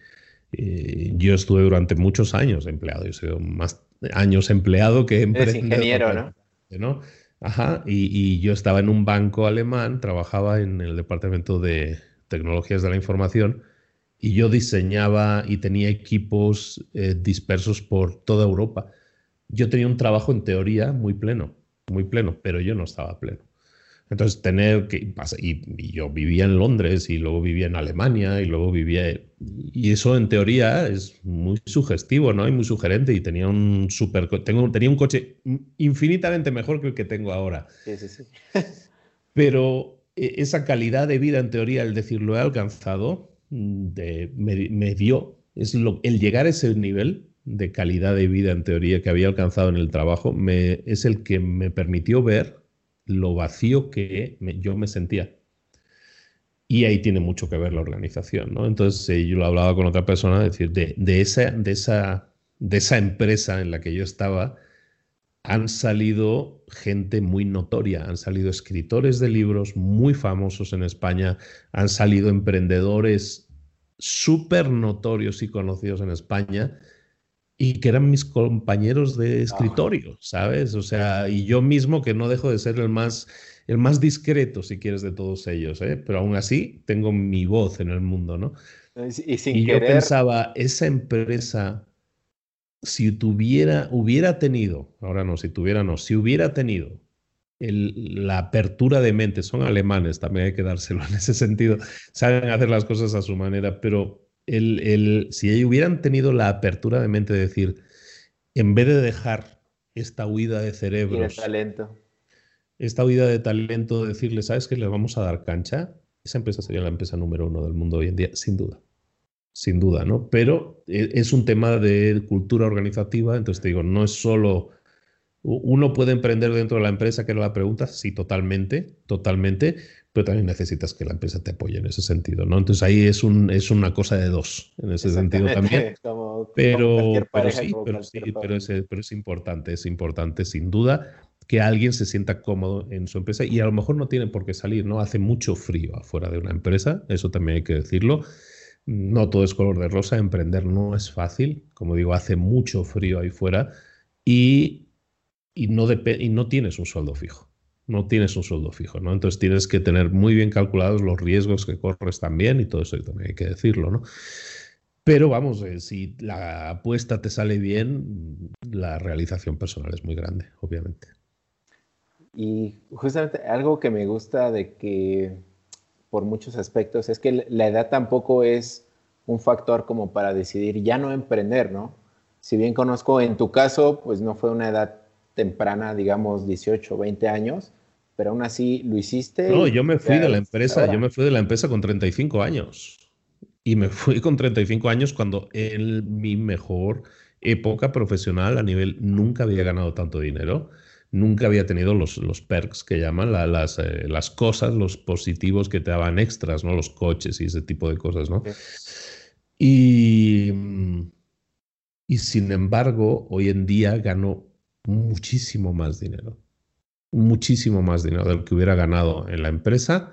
eh, yo estuve durante muchos años empleado. Yo soy más años empleado que emprendedor. ingeniero, ¿no? ¿no? Ajá, y, yo estaba en un banco alemán, trabajaba en el departamento de tecnologías de la información y yo diseñaba y tenía equipos eh, dispersos por toda Europa. Yo tenía un trabajo en teoría muy pleno, muy pleno, pero yo no estaba pleno. Entonces, tener que. Y, yo vivía en Londres y luego vivía en Alemania y luego vivía. Y eso en teoría es muy sugestivo, ¿no? Y muy sugerente. Y tenía un super. Tengo, tenía un coche infinitamente mejor que el que tengo ahora. Sí, sí, sí. Pero e, esa calidad de vida, en teoría, el decir lo he alcanzado, de, me, dio. Es lo, el llegar a ese nivel de calidad de vida, en teoría, que había alcanzado en el trabajo, me, es el que me permitió ver lo vacío que yo me sentía. Y ahí tiene mucho que ver la organización, ¿no? Entonces eh, yo lo hablaba con otra persona, decir, de, de, esa, de, esa, de esa empresa en la que yo estaba, han salido gente muy notoria, han salido escritores de libros muy famosos en España, han salido emprendedores súper notorios y conocidos en España, y que eran mis compañeros de escritorio, ¿sabes? O sea, y yo mismo que no dejo de ser el más, el más discreto, si quieres, de todos ellos, ¿eh? Pero aún así tengo mi voz en el mundo, ¿no? Y, sin yo pensaba, esa empresa, si tuviera, hubiera tenido, ahora no, si tuviera no, si hubiera tenido la apertura de mente, son alemanes, también hay que dárselo en ese sentido, saben hacer las cosas a su manera, pero el, si ellos hubieran tenido la apertura de mente de decir, en vez de dejar esta huida de cerebros, talento. esta huida de talento, decirle, ¿sabes que le vamos a dar cancha? Esa empresa sería la empresa número uno del mundo hoy en día, sin duda. Sin duda, ¿no? Pero e, es un tema de cultura organizativa, entonces te digo, no es solo uno puede emprender dentro de la empresa, que era la pregunta, sí, totalmente, totalmente, pero también necesitas que la empresa te apoye en ese sentido, ¿no? Entonces ahí es, un, es una cosa de dos, en ese sentido también. pero, pero sí, pero, sí pero, es, pero es importante, es importante sin duda que alguien se sienta cómodo en su empresa y a lo mejor no tiene por qué salir, ¿no? Hace mucho frío afuera de una empresa, eso también hay que decirlo. No todo es color de rosa, emprender no es fácil, como digo, hace mucho frío ahí fuera y, y, no, y no tienes un sueldo fijo no tienes un sueldo fijo, ¿no? Entonces tienes que tener muy bien calculados los riesgos que corres también y todo eso también hay que decirlo, ¿no? Pero vamos, eh, si la apuesta te sale bien, la realización personal es muy grande, obviamente. Y justamente algo que me gusta de que, por muchos aspectos, es que la edad tampoco es un factor como para decidir ya no emprender, ¿no? Si bien conozco en tu caso, pues no fue una edad temprana, digamos 18, 20 años, pero aún así lo hiciste. No, yo me fui de la empresa, yo me fui de la empresa con 35 años. Y me fui con 35 años cuando en mi mejor época profesional a nivel nunca había ganado tanto dinero nunca había tenido los, los perks que llaman, las, eh, las, cosas, los positivos que te daban extras, ¿no? Los coches y ese tipo de cosas, ¿no? Y, y sin embargo, hoy en día gano muchísimo más dinero. Muchísimo más dinero del que hubiera ganado en la empresa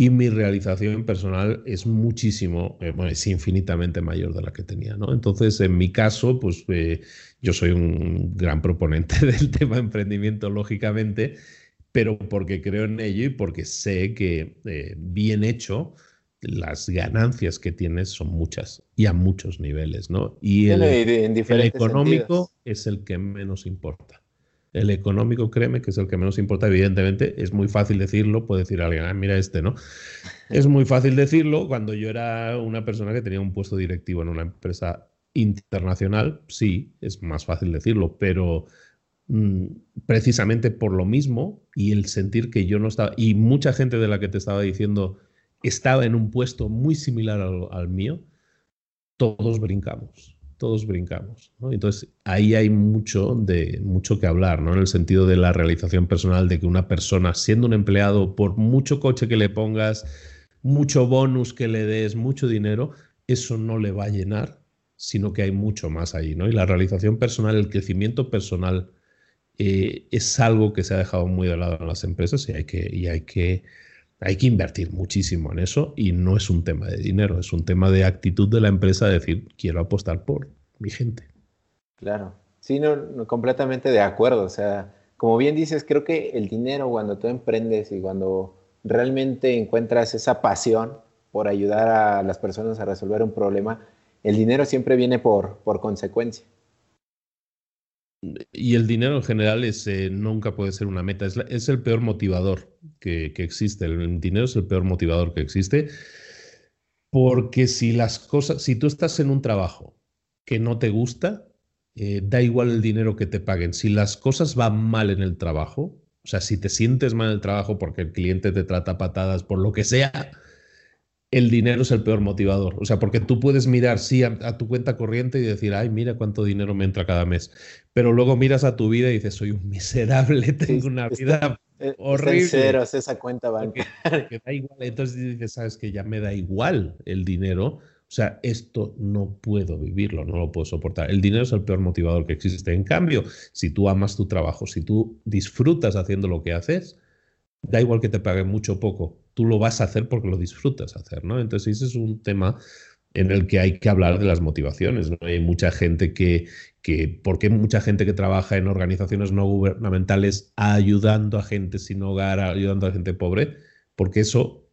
y mi realización personal es muchísimo, eh, bueno, es infinitamente mayor de la que tenía, ¿no? Entonces, en mi caso, pues eh, yo soy un gran proponente del tema emprendimiento, lógicamente, pero porque creo en ello y porque sé que eh, bien hecho, las ganancias que tienes son muchas y a muchos niveles, ¿no? Y el, económico es el que menos importa. El económico, créeme, que es el que menos importa, evidentemente, es muy fácil decirlo, puede decir alguien, ah, mira este, ¿no? Es muy fácil decirlo cuando yo era una persona que tenía un puesto directivo en una empresa internacional, sí, es más fácil decirlo, pero mm, precisamente por lo mismo y el sentir que yo no estaba, y mucha gente de la que te estaba diciendo estaba en un puesto muy similar al mío, todos brincamos todos brincamos. Entonces, ahí hay mucho, de, mucho que hablar, ¿no? En el sentido de la realización personal, de que una persona, siendo un empleado, por mucho coche que le pongas, mucho bonus que le des, mucho dinero, eso no le va a llenar, sino que hay mucho más ahí, ¿no? Y la realización personal, el crecimiento personal, eh, es algo que se ha dejado muy de lado en las empresas y hay que, y hay que hay que invertir muchísimo en eso y no es un tema de dinero, es un tema de actitud de la empresa de decir, quiero apostar por mi gente. Claro, sí, no, completamente de acuerdo. O sea, como bien dices, creo que el dinero cuando tú emprendes y cuando realmente encuentras esa pasión por ayudar a las personas a resolver un problema, el dinero siempre viene por, por consecuencia y el dinero en general es, nunca puede ser una meta, es, el peor motivador que, existe. El dinero es el peor motivador que existe. Porque si las cosas, si tú estás en un trabajo que no te gusta, eh, da igual el dinero que te paguen. Si las cosas van mal en el trabajo, o sea, si te sientes mal en el trabajo porque el cliente te trata patadas por lo que sea, el dinero es el peor motivador. O sea, porque tú puedes mirar, sí, a, tu cuenta corriente y decir, ay, mira cuánto dinero me entra cada mes. Pero luego miras a tu vida y dices, soy un miserable, tengo una vida horrible. ceros esa cuenta bancaria. da igual. Entonces dices, sabes que ya me da igual el dinero. O sea, esto no puedo vivirlo, no lo puedo soportar. El dinero es el peor motivador que existe. En cambio, si tú amas tu trabajo, si tú disfrutas haciendo lo que haces, da igual que te paguen mucho o poco, tú lo vas a hacer porque lo disfrutas hacer, ¿no? Entonces ese es un tema en el que hay que hablar de las motivaciones, ¿no? Hay mucha gente que, que ¿por qué mucha gente que trabaja en organizaciones no gubernamentales ayudando a gente sin hogar, ayudando a gente pobre? Porque eso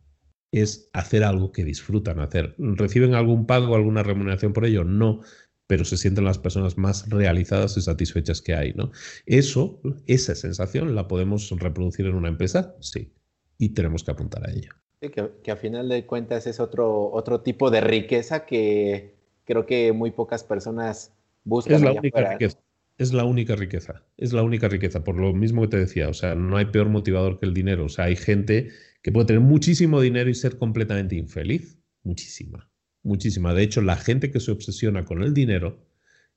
es hacer algo que disfrutan hacer. ¿Reciben algún pago, alguna remuneración por ello? No, pero se sienten las personas más realizadas y satisfechas que hay, ¿no? Eso, esa sensación, ¿la podemos reproducir en una empresa? Sí, y tenemos que apuntar a ello. Sí, que, a final de cuentas es otro, otro tipo de riqueza que creo que muy pocas personas buscan. Es la única riqueza. Es la única riqueza, es la única riqueza, por lo mismo que te decía, o sea, no hay peor motivador que el dinero, o sea, hay gente que puede tener muchísimo dinero y ser completamente infeliz, muchísima muchísima. De hecho, la gente que se obsesiona con el dinero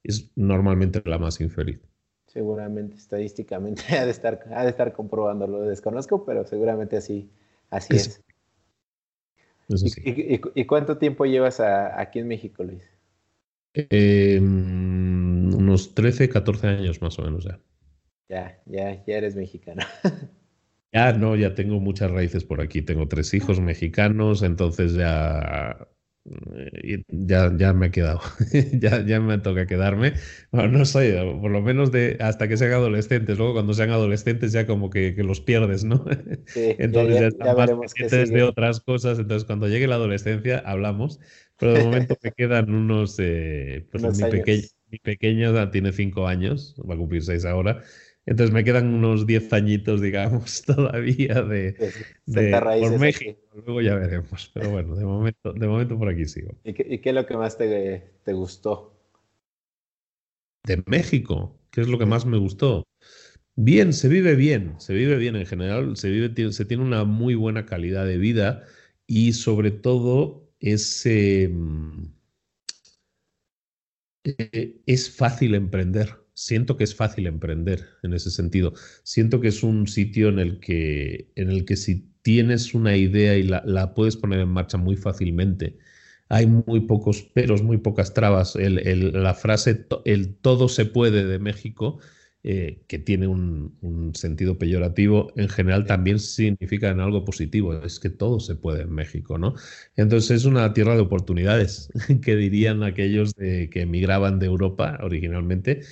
es normalmente la más infeliz. Seguramente, estadísticamente, ha de estar, ha de estar comprobando, lo desconozco, pero seguramente así, así es. ¿Y, cuánto tiempo llevas aquí en México, Luis? Em, unos 13, 14 años más o menos ya. Ya, ya, ya eres mexicano. ya, no, ya tengo muchas raíces por aquí. Tengo tres hijos mexicanos, entonces ya ya, ya me he quedado, ya, ya me toca quedarme. no sé, por lo menos de hasta que sean adolescentes. Luego, cuando sean adolescentes, ya como que, los pierdes, ¿no? entonces ya, están más de otras cosas. Entonces, cuando llegue la adolescencia, hablamos. Pero de momento me quedan unos. Eh, pues mi, mi, pequeña tiene cinco años, va a cumplir seis ahora. Entonces me quedan unos 10 añitos, digamos, todavía de, por México. Luego ya veremos. Pero bueno, de momento, de momento por aquí sigo. ¿Y qué, es lo que más te, te, gustó? De México. ¿Qué es lo que más me gustó? Bien, se vive bien, se vive bien en general, se, vive, se tiene una muy buena calidad de vida y sobre todo es, em, eh, es fácil emprender siento que es fácil emprender en ese sentido. Siento que es un sitio en el que, en el que si tienes una idea y la, puedes poner en marcha muy fácilmente, hay muy pocos peros, muy pocas trabas. la frase el todo se puede de México eh, que tiene un, sentido peyorativo, en general también significa en algo positivo, es que todo se puede en México, ¿no? Entonces es una tierra de oportunidades, que dirían aquellos que emigraban de Europa originalmente,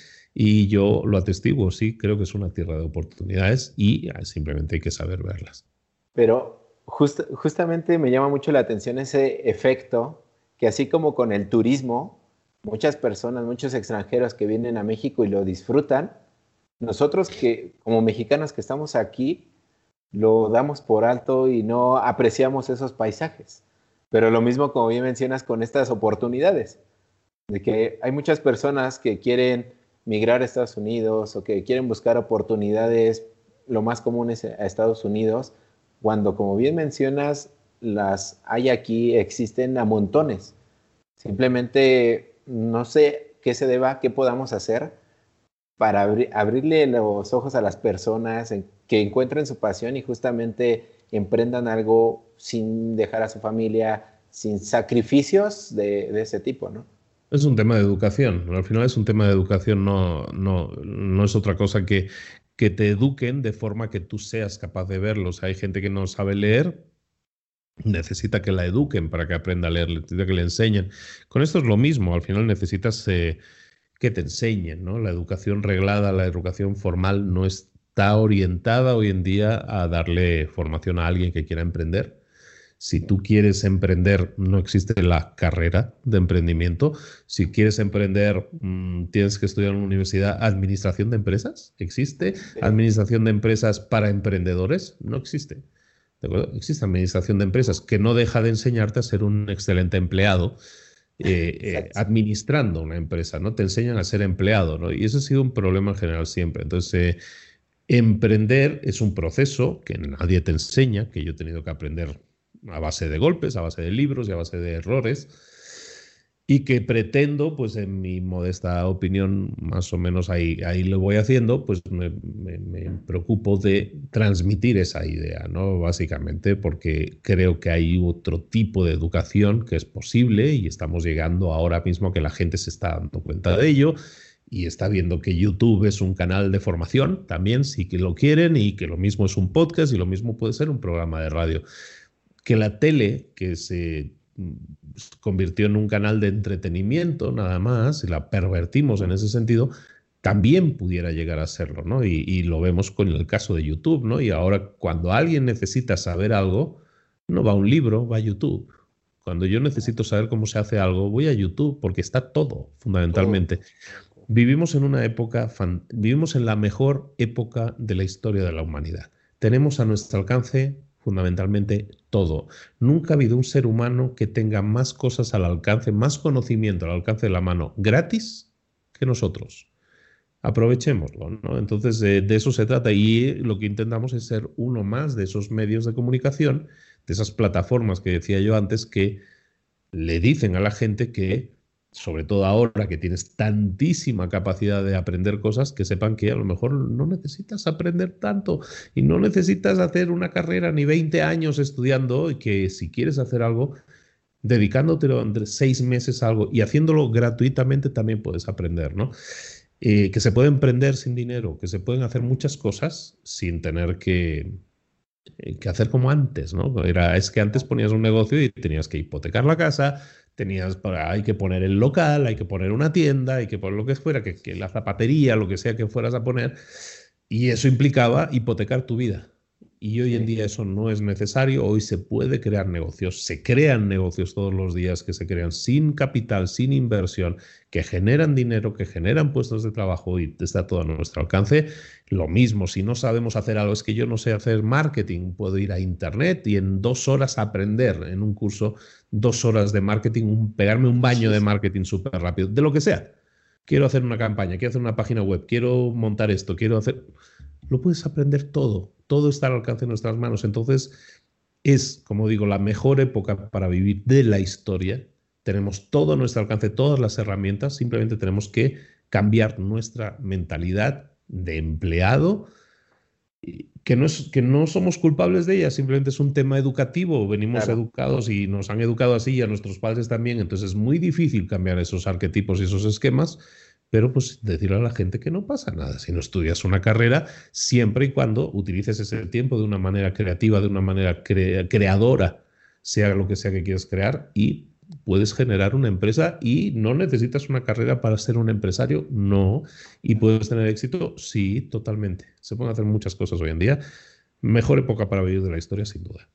y yo lo atestiguo, sí, creo que es una tierra de oportunidades y ah, simplemente hay que saber verlas. Pero justamente me llama mucho la atención ese efecto que así como con el turismo, muchas personas, muchos extranjeros que vienen a México y lo disfrutan, nosotros que como mexicanos que estamos aquí, lo damos por alto y no apreciamos esos paisajes. Pero lo mismo como bien mencionas con estas oportunidades, de que hay muchas personas que quieren migrar a Estados Unidos o que quieren buscar oportunidades, lo más común es a Estados Unidos, cuando, como bien mencionas, las hay aquí, existen a montones. Simplemente no sé qué se deba, qué podamos hacer para abrirle los ojos a las personas que encuentren su pasión y justamente emprendan algo sin dejar a su familia, sin sacrificios de ese tipo, ¿no? Es un tema de educación. Al final es un tema de educación, no, no, no es otra cosa que que te eduquen de forma que tú seas capaz de verlos. Hay gente que no sabe leer, necesita que la eduquen para que aprenda a leer, necesita que le enseñen. Con esto es lo mismo, al final necesitas eh, que te enseñen, ¿no? La educación reglada, la educación formal no está orientada hoy en día a darle formación a alguien que quiera emprender. Si tú quieres emprender, no existe la carrera de emprendimiento. Si quieres emprender, mm, tienes que estudiar en una universidad. ¿Administración de empresas? ¿Existe? ¿Administración de empresas para emprendedores? No existe. Existe administración de empresas que no deja de enseñarte a ser un excelente empleado. Eh, eh, administrando una empresa, ¿no? Te enseñan a ser empleado, ¿no? Y eso ha sido un problema en general siempre. Entonces, eh, emprender es un proceso que nadie te enseña, que yo he tenido que aprender a base de golpes, a base de libros y a base de errores, y que pretendo, pues en mi modesta opinión, más o menos ahí, ahí lo voy haciendo, pues me, preocupo de transmitir esa idea, ¿no? Básicamente porque creo que hay otro tipo de educación que es posible y estamos llegando ahora mismo que la gente se está dando cuenta de ello y está viendo que YouTube es un canal de formación también, sí que lo quieren, y que lo mismo es un podcast y lo mismo puede ser un programa de radio que la tele, que se mm, convirtió en un canal de entretenimiento nada más, y la pervertimos en ese sentido, también pudiera llegar a serlo, ¿no? Y, lo vemos con el caso de YouTube, ¿no? Y ahora cuando alguien necesita saber algo, no va a un libro, va a YouTube. Cuando yo necesito saber cómo se hace algo, voy a YouTube, porque está todo, fundamentalmente. Vivimos en una época, vivimos en la mejor época de la historia de la humanidad. Tenemos a nuestro alcance fundamentalmente todo. Nunca ha habido un ser humano que tenga más cosas al alcance, más conocimiento al alcance de la mano gratis que nosotros. Aprovechémoslo, ¿no? Entonces, de, eso se trata y lo que intentamos es ser uno más de esos medios de comunicación, de esas plataformas que decía yo antes, que le dicen a la gente que sobre todo ahora que tienes tantísima capacidad de aprender cosas, que sepan que a lo mejor no necesitas aprender tanto y no necesitas hacer una carrera ni 20 años estudiando y que si quieres hacer algo, dedicándote entre seis meses a algo y haciéndolo gratuitamente también puedes aprender, ¿no? Eh, que se puede emprender sin dinero, que se pueden hacer muchas cosas sin tener que, eh, que hacer como antes, ¿no? Era, es que antes ponías un negocio y tenías que hipotecar la casa, tenías para, hay que poner el local, hay que poner una tienda, hay que poner lo que fuera, que, la zapatería, lo que sea que fueras a poner, y eso implicaba hipotecar tu vida. Y hoy en día eso no es necesario. Hoy se puede crear negocios. Se crean negocios todos los días que se crean sin capital, sin inversión, que generan dinero, que generan puestos de trabajo y está todo a nuestro alcance. Lo mismo, si no sabemos hacer algo, es que yo no sé hacer marketing, puedo ir a internet y en dos horas aprender en un curso, dos horas de marketing, pegarme un baño de marketing súper rápido, de lo que sea. Quiero hacer una campaña, quiero hacer una página web, quiero montar esto, quiero hacer... Lo puedes aprender todo todo está al alcance de nuestras manos. Entonces, es, como digo, la mejor época para vivir de la historia. Tenemos todo a nuestro alcance, todas las herramientas, simplemente tenemos que cambiar nuestra mentalidad de empleado, que no, es, que no somos culpables de ella, simplemente es un tema educativo, venimos educados y nos han educado así y a nuestros padres también, entonces es muy difícil cambiar esos arquetipos y esos esquemas, pero pues decirle a la gente que no pasa nada. Si no estudias una carrera, siempre y cuando utilices ese tiempo de una manera creativa, de una manera creadora, sea lo que sea que quieras crear, y puedes generar una empresa y no necesitas una carrera para ser un empresario, no, y puedes tener éxito, sí, totalmente. Se pueden hacer muchas cosas hoy en día. Mejor época para vivir de la historia, sin duda.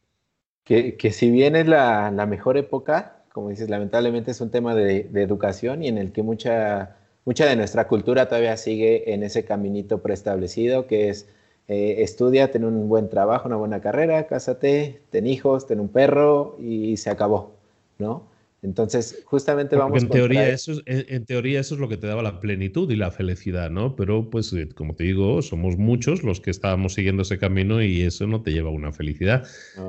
Que, si bien es la, mejor época, como dices, lamentablemente es un tema de, de educación y en el que mucha mucha de nuestra cultura todavía sigue en ese caminito preestablecido que es eh, estudia, ten un buen trabajo, una buena carrera, cásate, ten hijos, ten un perro y se acabó, ¿no? Entonces, justamente vamos en teoría eso es, en, teoría eso es lo que te daba la plenitud y la felicidad, ¿no? Pero pues eh, como te digo, somos muchos los que estábamos siguiendo ese camino y eso no te lleva a una felicidad.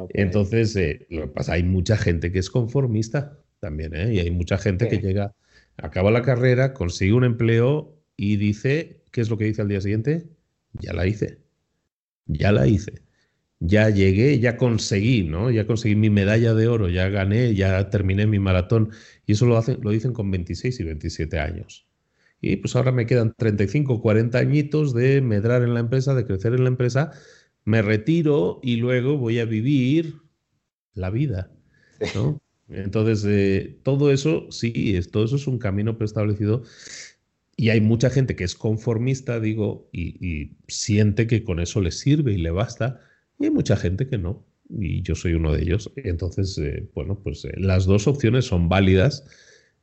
Entonces, eh, lo que pasa, hay mucha gente que es conformista también, ¿eh? Y hay mucha gente que llega acaba la carrera, consigue un empleo y dice, ¿qué es lo que dice al día siguiente? Ya la hice, ya la hice, ya llegué, ya conseguí, ¿no? Ya conseguí mi medalla de oro, ya gané, ya terminé mi maratón. Y eso lo, hacen, lo dicen con 26 y 27 años. Y pues ahora me quedan 35, 40 añitos de medrar en la empresa, de crecer en la empresa. Me retiro y luego voy a vivir la vida, ¿no? Entonces, eh, todo eso, sí, todo eso es un camino preestablecido y hay mucha gente que es conformista, digo, y, siente que con eso le sirve y le basta, y hay mucha gente que no, y yo soy uno de ellos. Entonces, eh, bueno, pues eh, las dos opciones son válidas,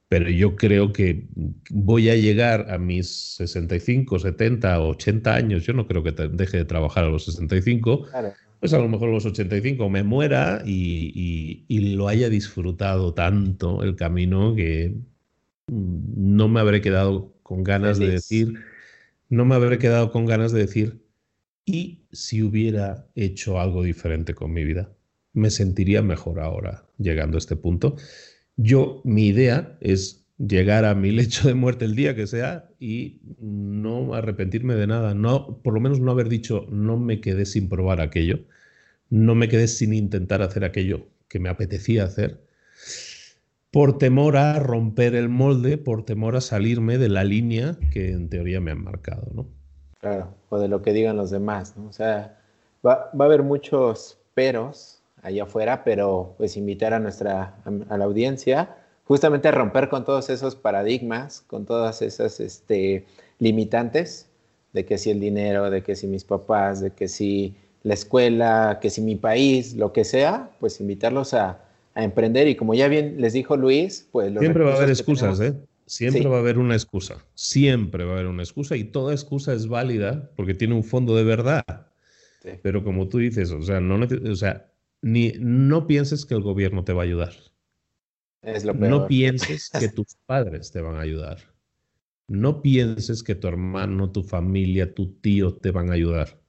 pero yo creo que voy a llegar a mis 65, 70, 80 años, yo no creo que deje de trabajar a los 65. Claro pues a lo mejor los 85 me muera y, lo haya disfrutado tanto el camino que no me habré quedado con ganas de decir, no me habré quedado con ganas de decir, y si hubiera hecho algo diferente con mi vida, me sentiría mejor ahora llegando a este punto. Yo, mi idea es llegar a mi lecho de muerte el día que sea y no arrepentirme de nada, no, por lo menos no haber dicho no me quedé sin probar aquello, no me quedé sin intentar hacer aquello que me apetecía hacer, por temor a romper el molde, por temor a salirme de la línea que en teoría me han marcado, ¿no? Claro, o de lo que digan los demás, ¿no? O sea, va, va a haber muchos peros allá afuera, pero pues invitar a nuestra, a la audiencia justamente romper con todos esos paradigmas, con todas esas este, limitantes de que si el dinero, de que si mis papás, de que si la escuela, que si mi país, lo que sea, pues invitarlos a, emprender y como ya bien les dijo Luis, pues... Siempre va a haber excusas, ¿eh? Siempre va a haber una excusa, siempre va a haber una excusa y toda excusa es válida porque tiene un fondo de verdad. Pero como tú dices, o sea, no, o sea, ni, no pienses que el gobierno te va a ayudar. No pienses que tus padres te van a ayudar. No pienses que tu hermano, tu familia, tu tío te van a ayudar.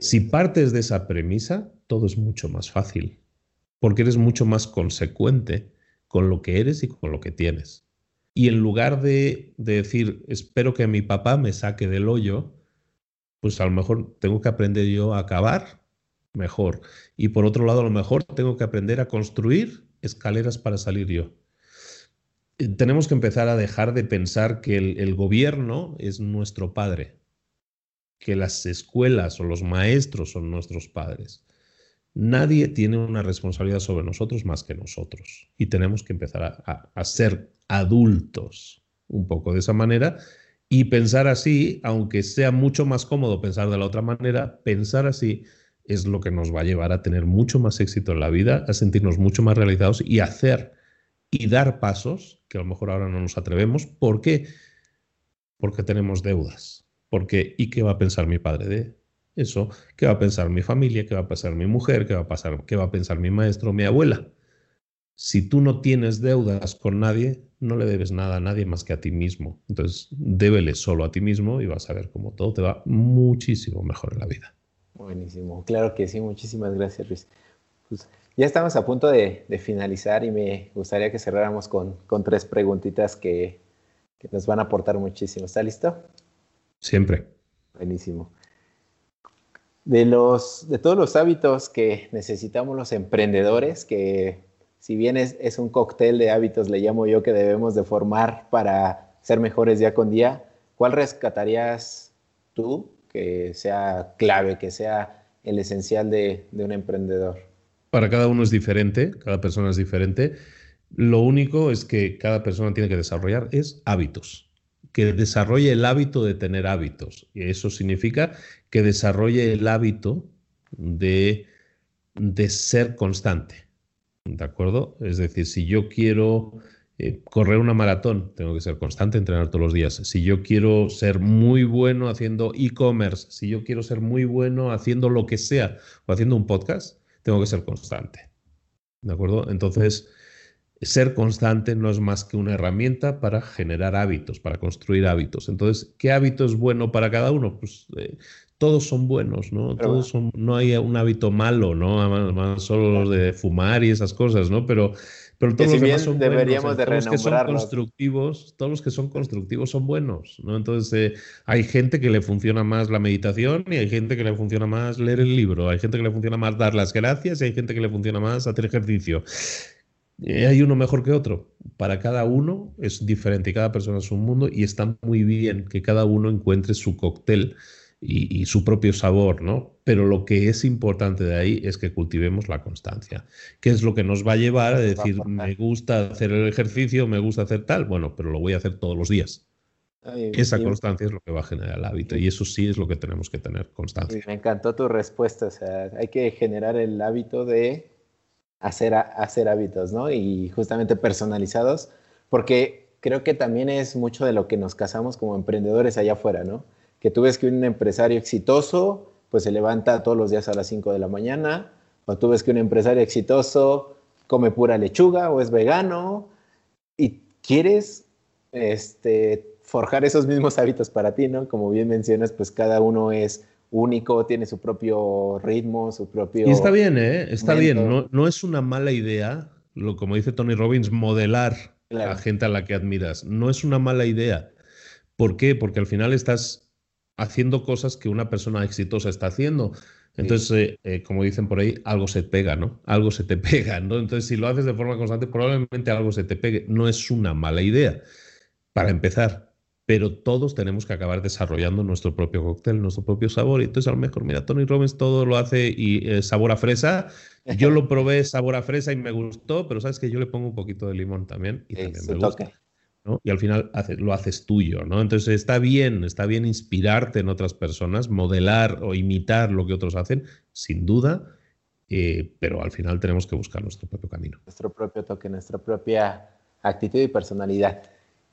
Si partes de esa premisa, todo es mucho más fácil, porque eres mucho más consecuente con lo que eres y con lo que tienes. Y en lugar de, de decir, espero que mi papá me saque del hoyo, pues a lo mejor tengo que aprender yo a acabar mejor. Y por otro lado, a lo mejor tengo que aprender a construir escaleras para salir yo. Eh, tenemos que empezar a dejar de pensar que el, gobierno es nuestro padre, que las escuelas o los maestros son nuestros padres. Nadie tiene una responsabilidad sobre nosotros más que nosotros. Y tenemos que empezar a, ser adultos un poco de esa manera y pensar así, aunque sea mucho más cómodo pensar de la otra manera, pensar así es lo que nos va a llevar a tener mucho más éxito en la vida, a sentirnos mucho más realizados y hacer y dar pasos que a lo mejor ahora no nos atrevemos. ¿Por qué? Porque tenemos deudas. Porque ¿y qué va a pensar mi padre de eso? ¿Qué va a pensar mi familia? ¿Qué va a pensar mi mujer? ¿Qué va a pasar? ¿Qué va a pensar mi maestro, mi abuela? Si tú no tienes deudas con nadie, no le debes nada a nadie más que a ti mismo. Entonces, débele solo a ti mismo y vas a ver cómo todo te va muchísimo mejor en la vida. Buenísimo, claro que sí, muchísimas gracias Luis. Pues, ya estamos a punto de, finalizar y me gustaría que cerráramos con, tres preguntitas que, que, nos van a aportar muchísimo. ¿Está listo? Siempre. Buenísimo. De, los, de todos los hábitos que necesitamos los emprendedores, que si bien es, es un cóctel de hábitos, le llamo yo, que debemos de formar para ser mejores día con día, ¿cuál rescatarías tú que sea clave, que sea el esencial de, un emprendedor? Para cada uno es diferente, cada persona es diferente. Lo único es que cada persona tiene que desarrollar es hábitos, que desarrolle el hábito de tener hábitos. Y eso significa que desarrolle el hábito de, de ser constante. ¿De acuerdo? Es decir, si yo quiero eh, correr una maratón, tengo que ser constante, entrenar todos los días. Si yo quiero ser muy bueno haciendo e-commerce, si yo quiero ser muy bueno haciendo lo que sea o haciendo un podcast, tengo que ser constante. ¿De acuerdo? Entonces, ser constante no es más que una herramienta para generar hábitos, para construir hábitos. Entonces, ¿qué hábito es bueno para cada uno? Pues eh, todos son buenos, ¿no? todos son, no hay un hábito malo, ¿no? solo los de fumar y esas cosas, ¿no? Pero pero todos los demás son deberíamos buenos, todos los que son constructivos, todos los que son constructivos son buenos, ¿no? Entonces eh, hay gente que le funciona más la meditación y hay gente que le funciona más leer el libro, hay gente que le funciona más dar las gracias y hay gente que le funciona más hacer ejercicio. Eh, hay uno mejor que otro. Para cada uno es diferente y cada persona es un mundo y está muy bien que cada uno encuentre su cóctel y, su propio sabor, ¿no? Pero lo que es importante de ahí es que cultivemos la constancia, que es lo que nos va a llevar a decir, me gusta hacer el ejercicio, me gusta hacer tal, bueno, pero lo voy a hacer todos los días. Esa constancia es lo que va a generar el hábito y eso sí es lo que tenemos que tener constancia. Me encantó tu respuesta, o sea, hay que generar el hábito de hacer, hacer hábitos, ¿no? Y justamente personalizados, porque creo que también es mucho de lo que nos casamos como emprendedores allá afuera, ¿no? Que tú ves que un empresario exitoso, pues se levanta todos los días a las 5 de la mañana, o tú ves que un empresario exitoso come pura lechuga o es vegano, y quieres este, forjar esos mismos hábitos para ti, ¿no? Como bien mencionas, pues cada uno es único, tiene su propio ritmo, su propio... Y está bien, ¿eh? Está bien, no, no, es una mala idea, lo, como dice Tony Robbins, modelar a la gente a la que admiras. No es una mala idea. ¿Por qué? Porque al final estás haciendo cosas que una persona exitosa está haciendo. Entonces, eh, eh, como dicen por ahí, algo se pega, ¿no? Algo se te pega, ¿no? Entonces, si lo haces de forma constante, probablemente algo se te pegue. No es una mala idea, para empezar. Pero todos tenemos que acabar desarrollando nuestro propio cóctel, nuestro propio sabor. Y entonces, a lo mejor, mira, Tony Robbins todo lo hace y eh, sabor a fresa. Yo lo probé sabor a fresa y me gustó, pero sabes que yo le pongo un poquito de limón también y también me gusta. Y al final lo haces tuyo, ¿no? Entonces está bien, está bien inspirarte en otras personas, modelar o imitar lo que otros hacen, sin duda, eh, pero al final tenemos que buscar nuestro propio camino. Nuestro propio toque, nuestra propia actitud y personalidad.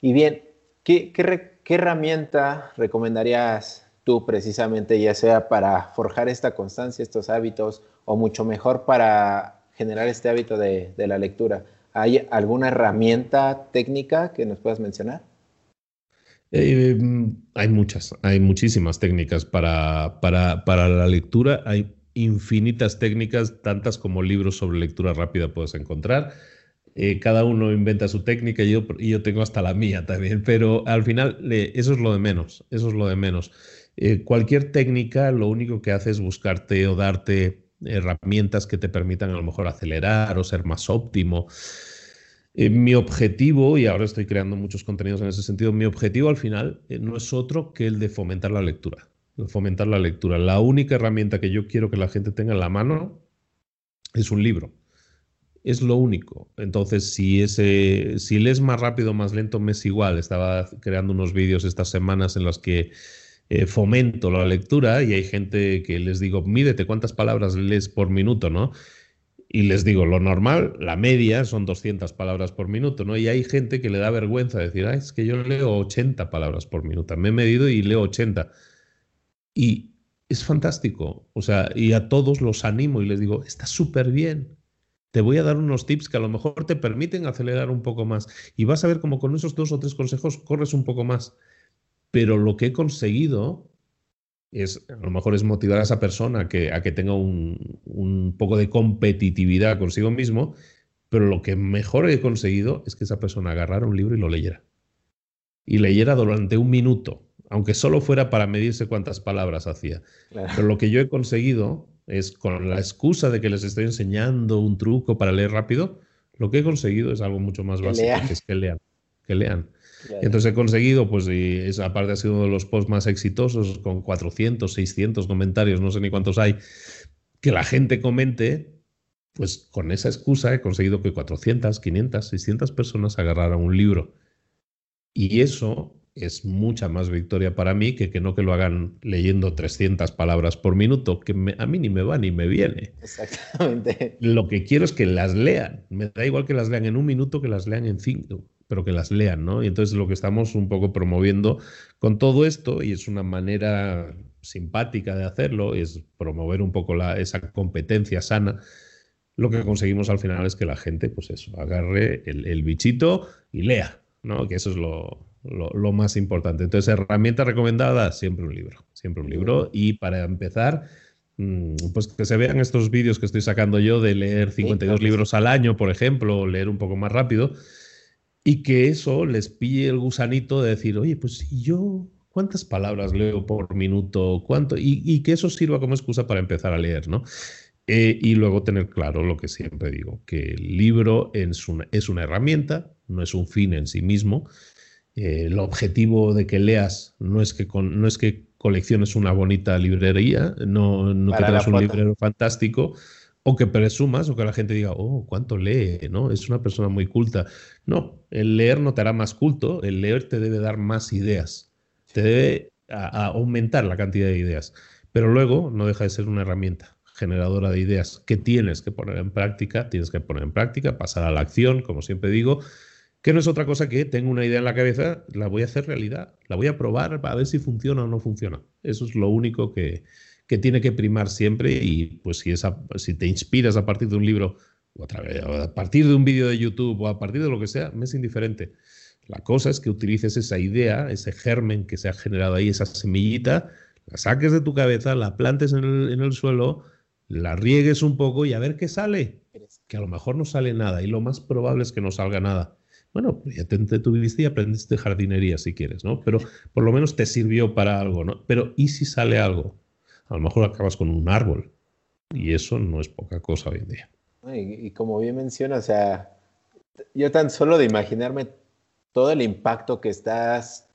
Y bien, ¿qué, qué herramienta recomendarías tú precisamente, ya sea para forjar esta constancia, estos hábitos, o mucho mejor para generar este hábito de, de la lectura? ¿Hay alguna herramienta técnica que nos puedas mencionar? Eh, hay muchas, hay muchísimas técnicas para, para, la lectura. Hay infinitas técnicas, tantas como libros sobre lectura rápida puedes encontrar. Eh, cada uno inventa su técnica y yo, y yo, tengo hasta la mía también, pero al final eso es lo de menos, eso es lo de menos. Eh, cualquier técnica lo único que hace es buscarte o darte herramientas que te permitan a lo mejor acelerar o ser más óptimo. Eh, mi objetivo, y ahora estoy creando muchos contenidos en ese sentido, mi objetivo al final eh, no es otro que el de fomentar la lectura. fomentar la lectura. La única herramienta que yo quiero que la gente tenga en la mano es un libro. Es lo único. Entonces, si, ese, si lees más rápido o más lento, me es igual. Estaba creando unos vídeos estas semanas en los que eh, fomento la lectura y hay gente que les digo, mídete cuántas palabras lees por minuto, ¿no? Y les digo, lo normal, la media son 200 palabras por minuto, ¿no? Y hay gente que le da vergüenza decir, ah, es que yo leo 80 palabras por minuto. Me he medido y leo 80. Y es fantástico. O sea, y a todos los animo y les digo, está súper bien. Te voy a dar unos tips que a lo mejor te permiten acelerar un poco más. Y vas a ver como con esos dos o tres consejos corres un poco más. Pero lo que he conseguido es, a lo mejor es motivar a esa persona que, a que tenga un, un poco de competitividad consigo mismo, pero lo que mejor he conseguido es que esa persona agarrara un libro y lo leyera. Y leyera durante un minuto, aunque solo fuera para medirse cuántas palabras hacía. Pero lo que yo he conseguido es, con la excusa de que les estoy enseñando un truco para leer rápido, lo que he conseguido es algo mucho más básico, que es que lean. Que lean. Entonces he conseguido, pues, y esa aparte ha sido uno de los posts más exitosos, con 400, 600 comentarios, no sé ni cuántos hay, que la gente comente, pues con esa excusa he conseguido que 400, 500, 600 personas agarraran un libro. Y eso es mucha más victoria para mí que que no que lo hagan leyendo 300 palabras por minuto, que a mí ni me va ni me viene. Exactamente. Lo que quiero es que las lean. Me da igual que las lean en un minuto que las lean en cinco pero que las lean, ¿no? Y entonces lo que estamos un poco promoviendo con todo esto, y es una manera simpática de hacerlo, es promover un poco la, esa competencia sana, lo que conseguimos al final es que la gente, pues eso, agarre el, bichito y lea, ¿no? Que eso es lo, lo, más importante. Entonces, herramienta recomendada, siempre un libro, siempre un libro. Y para empezar, mm, pues que se vean estos vídeos que estoy sacando yo de leer 52 libros al año, por ejemplo, o leer un poco más rápido, y que eso les pille el gusanito de decir, oye, pues si yo, ¿cuántas palabras leo por minuto? ¿Cuánto? Y, que eso sirva como excusa para empezar a leer, ¿no? Eh, y luego tener claro lo que siempre digo, que el libro es una, es una herramienta, no es un fin en sí mismo. Eh, el objetivo de que leas no es que, no es que colecciones una bonita librería, no, no que tengas un librero fantástico, o que presumas o que la gente diga, oh, cuánto lee, ¿no? Es una persona muy culta. No, el leer no te hará más culto, el leer te debe dar más ideas, te debe aumentar la cantidad de ideas, pero luego no deja de ser una herramienta generadora de ideas que tienes que poner en práctica, tienes que poner en práctica, pasar a la acción, como siempre digo, que no es otra cosa que tengo una idea en la cabeza, la voy a hacer realidad, la voy a probar para ver si funciona o no funciona. Eso es lo único que, que tiene que primar siempre y pues si, esa, si te inspiras a partir de un libro o a, partir de un vídeo de YouTube o a partir de lo que sea, me es indiferente. La cosa es que utilices esa idea, ese germen que se ha generado ahí, esa semillita, la saques de tu cabeza, la plantes en el, en el suelo, la riegues un poco y a ver qué sale. Que a lo mejor no sale nada y lo más probable es que no salga nada. Bueno, pues ya te entretuviste y aprendiste jardinería si quieres, ¿no? Pero por lo menos te sirvió para algo, ¿no? Pero ¿y si sale algo? A lo mejor acabas con un árbol. Y eso no es poca cosa hoy en día. Y, como bien menciona, o sea, yo tan solo de imaginarme todo el impacto que estás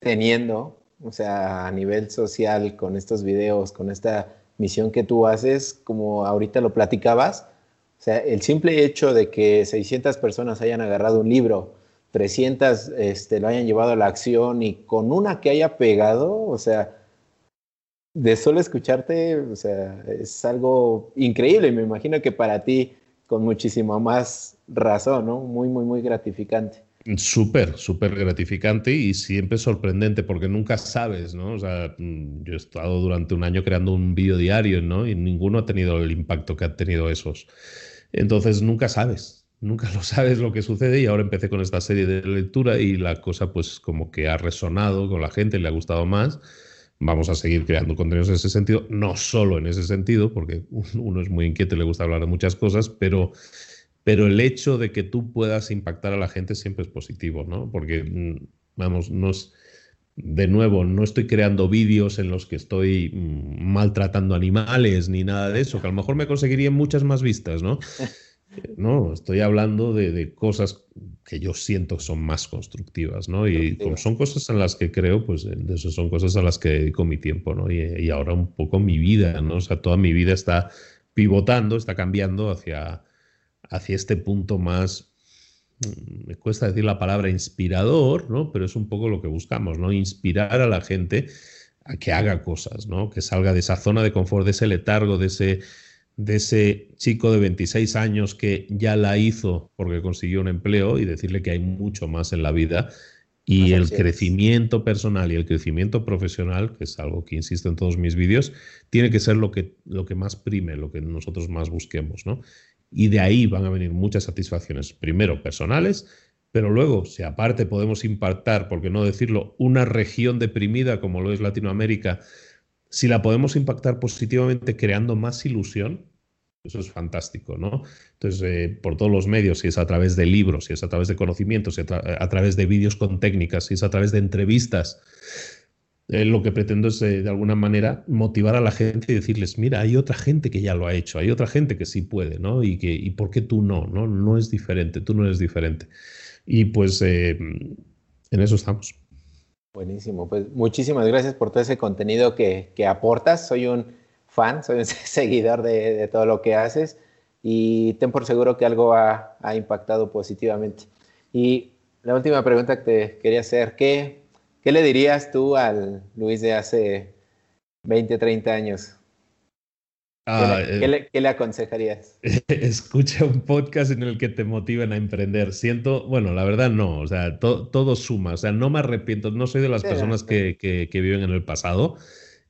teniendo, o sea, a nivel social, con estos videos, con esta misión que tú haces, como ahorita lo platicabas, o sea, el simple hecho de que 600 personas hayan agarrado un libro, 300 este, lo hayan llevado a la acción y con una que haya pegado, o sea, de solo escucharte, o sea, es algo increíble. Me imagino que para ti, con muchísima más razón, ¿no? Muy, muy, muy gratificante. Súper, súper gratificante y siempre sorprendente porque nunca sabes, ¿no? O sea, yo he estado durante un año creando un vídeo diario, ¿no? Y ninguno ha tenido el impacto que han tenido esos. Entonces, nunca sabes, nunca lo sabes lo que sucede y ahora empecé con esta serie de lectura y la cosa pues como que ha resonado con la gente, le ha gustado más vamos a seguir creando contenidos en ese sentido, no solo en ese sentido, porque uno es muy inquieto y le gusta hablar de muchas cosas, pero, pero el hecho de que tú puedas impactar a la gente siempre es positivo, ¿no? Porque, mm, vamos, no es, de nuevo, no estoy creando vídeos en los que estoy mm, maltratando animales ni nada de eso, que a lo mejor me conseguirían muchas más vistas, ¿no? No, estoy hablando de, cosas que yo siento son más constructivas, ¿no? Y son cosas en las que creo, pues de eso son cosas a las que dedico mi tiempo, ¿no? Y, ahora un poco mi vida, ¿no? O sea, toda mi vida está pivotando, está cambiando hacia, hacia este punto más, mm, me cuesta decir la palabra inspirador, ¿no? Pero es un poco lo que buscamos, ¿no? Inspirar a la gente a que haga cosas, ¿no? Que salga de esa zona de confort, de ese letargo, de ese, de ese chico de 26 años que ya la hizo porque consiguió un empleo y decirle que hay mucho más en la vida y el crecimiento personal y el crecimiento profesional, que es algo que insisto en todos mis vídeos, tiene que ser lo que, lo que más prime, lo que nosotros más busquemos, ¿no? Y de ahí van a venir muchas satisfacciones, primero personales, pero luego, si aparte podemos impactar, por qué no decirlo, una región deprimida como lo es Latinoamérica, si la podemos impactar positivamente creando más ilusión, eso es fantástico, ¿no? Entonces, eh, por todos los medios, si es a través de libros, si es a través de conocimientos, si es a, través de vídeos con técnicas, si es a través de entrevistas, eh, lo que pretendo es, eh, de alguna manera, motivar a la gente y decirles, mira, hay otra gente que ya lo ha hecho, hay otra gente que sí puede, ¿no? Y, que, y ¿por qué tú no? No, no es diferente, tú no eres diferente. Y pues en eso estamos. Buenísimo, pues muchísimas gracias por todo ese contenido que, que aportas. Soy un fan, soy un seguidor de, todo lo que haces y ten por seguro que algo ha, impactado positivamente. Y la última pregunta que te quería hacer, ¿qué, ¿qué le dirías tú al Luis de hace 20, 30 años? Ah, eh, ¿Qué, le, aconsejarías? Escucha un podcast en el que te motiven a emprender. Siento, bueno, la verdad no, o sea, todo suma, o sea, no me arrepiento, no soy de las personas que, que, viven en el pasado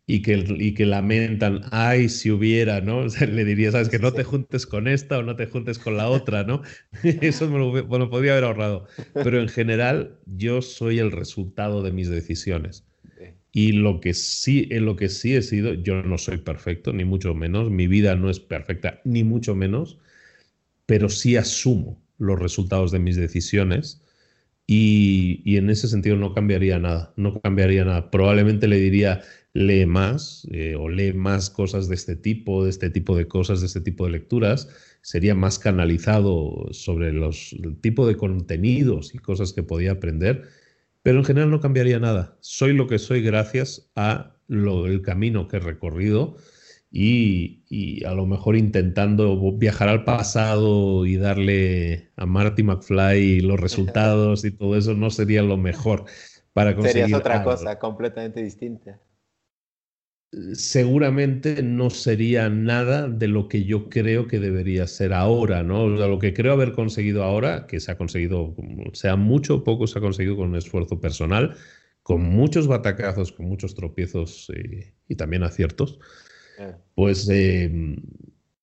y que, y que lamentan, ay, si hubiera, ¿no? le diría, sabes, que no te juntes con esta o no te juntes con la otra, ¿no? Eso me lo, podría haber ahorrado. Pero en general, yo soy el resultado de mis decisiones. Y lo que sí, en lo que sí he sido, yo no soy perfecto, ni mucho menos, mi vida no es perfecta, ni mucho menos, pero sí asumo los resultados de mis decisiones y, y en ese sentido no cambiaría nada, no cambiaría nada. Probablemente le diría, lee más eh, o lee más cosas de este tipo, de este tipo de cosas, de este tipo de lecturas, sería más canalizado sobre los, el tipo de contenidos y cosas que podía aprender, pero en general no cambiaría nada. Soy lo que soy gracias a lo, el camino que he recorrido y, y, a lo mejor intentando viajar al pasado y darle a Marty McFly los resultados y todo eso no sería lo mejor para conseguir. Serías otra cosa completamente distinta seguramente no sería nada de lo que yo creo que debería ser ahora, ¿no? lo que creo haber conseguido ahora, que se ha conseguido, sea mucho o poco, se ha conseguido con un esfuerzo personal, con muchos batacazos, con muchos tropiezos eh, y también aciertos, ah. pues eh,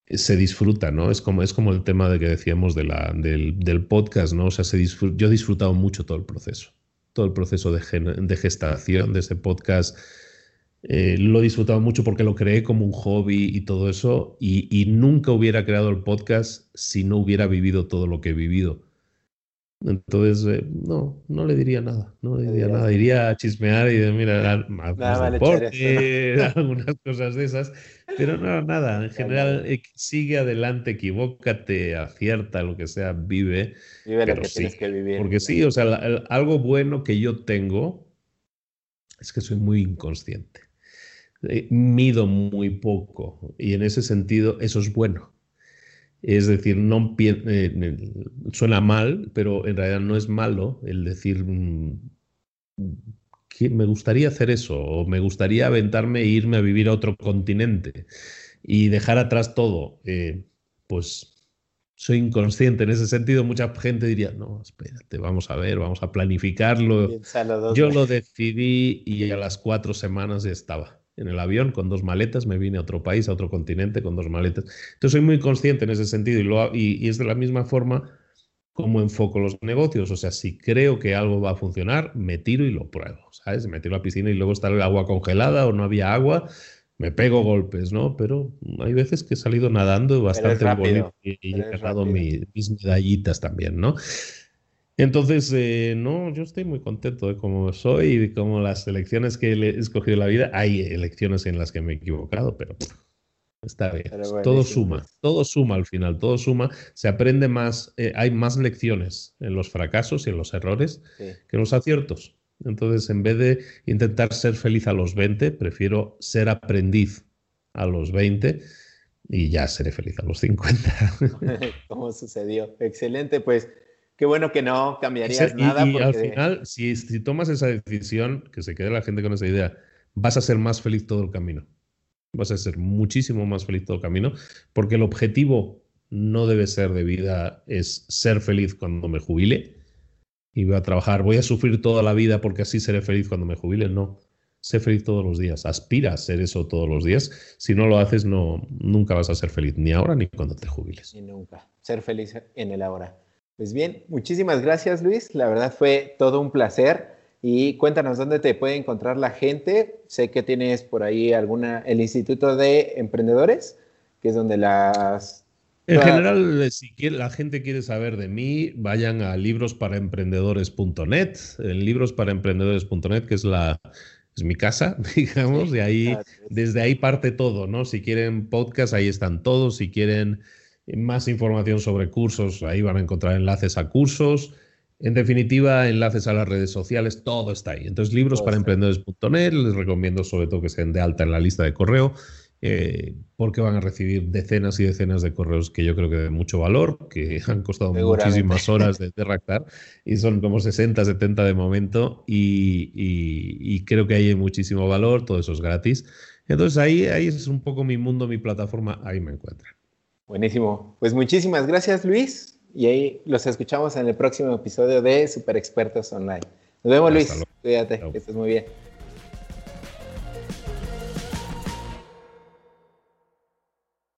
se disfruta, ¿no? Es como, es como el tema de que decíamos de la, del, podcast, ¿no? O sea, se yo he disfrutado mucho todo el proceso, todo el proceso de, de gestación de ese podcast eh, lo he disfrutado mucho porque lo creé como un hobby y todo eso, y, nunca hubiera creado el podcast si no hubiera vivido todo lo que he vivido. Entonces, eh, no, no le diría nada, no le diría nada. Iría a chismear y de, mira, más deporte, algunas cosas de esas, pero no, nada. En general, eh, sigue adelante, equivócate, acierta, lo que sea, vive. Vive lo que tienes que vivir. Porque sí, o sea, algo bueno que yo tengo es que soy muy inconsciente. Eh, mido muy poco y en ese sentido eso es bueno. Es decir, no eh, suena mal, pero en realidad no es malo el decir mm, que me gustaría hacer eso o me gustaría aventarme e irme a vivir a otro continente y dejar atrás todo. Eh, pues soy inconsciente en ese sentido. Mucha gente diría, no, espérate, vamos a ver, vamos a planificarlo. Yo lo decidí y a las cuatro semanas ya estaba en el avión con dos maletas, me vine a otro país, a otro continente con dos maletas. Entonces soy muy consciente en ese sentido y, lo, y, es de la misma forma como enfoco los negocios. O sea, si creo que algo va a funcionar, me tiro y lo pruebo, ¿sabes? Me tiro a la piscina y luego está el agua congelada o no había agua, me pego golpes, ¿no? Pero hay veces que he salido nadando bastante bonito y, y he ganado mis medallitas también, ¿no? Entonces, eh, no, yo estoy muy contento de cómo soy y de cómo las elecciones que he escogido en la vida. Hay elecciones en las que me he equivocado, pero está bien. todo suma, todo suma al final, todo suma. Se aprende más, eh, hay más lecciones en los fracasos y en los errores que en los aciertos. Entonces, en vez de intentar ser feliz a los 20, prefiero ser aprendiz a los 20 y ya seré feliz a los 50. ¿Cómo sucedió? Excelente, pues qué bueno que no cambiarías nada. Y al final, si, si, tomas esa decisión, que se quede la gente con esa idea, vas a ser más feliz todo el camino. Vas a ser muchísimo más feliz todo el camino, porque el objetivo no debe ser de vida, es ser feliz cuando me jubile y voy a trabajar, voy a sufrir toda la vida porque así seré feliz cuando me jubile. No, sé feliz todos los días, aspira a ser eso todos los días. Si no lo haces, no, nunca vas a ser feliz, ni ahora ni cuando te jubiles. Ni nunca, ser feliz en el ahora. Pues bien, muchísimas gracias Luis, la verdad fue todo un placer. Y cuéntanos dónde te puede encontrar la gente. Sé que tienes por ahí alguna, el Instituto de Emprendedores, que es donde las... En general, si la gente quiere saber de mí, vayan a librosparaemprendedores.net, en librosparaemprendedores.net, que es la, es mi casa, digamos, y ahí, desde ahí parte todo, ¿no? Si quieren podcast, ahí están todos, si quieren más información sobre cursos, ahí van a encontrar enlaces a cursos, en definitiva, enlaces a las redes sociales, todo está ahí. Entonces, libros para emprendedores.net, les recomiendo sobre todo que sean de alta en la lista de correo, eh, porque van a recibir decenas y decenas de correos que yo creo que de mucho valor, que han costado muchísimas horas de, redactar y son como 60, 70 de momento y, creo que hay muchísimo valor, todo eso es gratis. Entonces ahí, ahí es un poco mi mundo, mi plataforma, ahí me encuentran. Buenísimo. Pues muchísimas gracias Luis y ahí los escuchamos en el próximo episodio de Super Expertos Online. Nos vemos, Luis. Cuídate, que estés muy bien.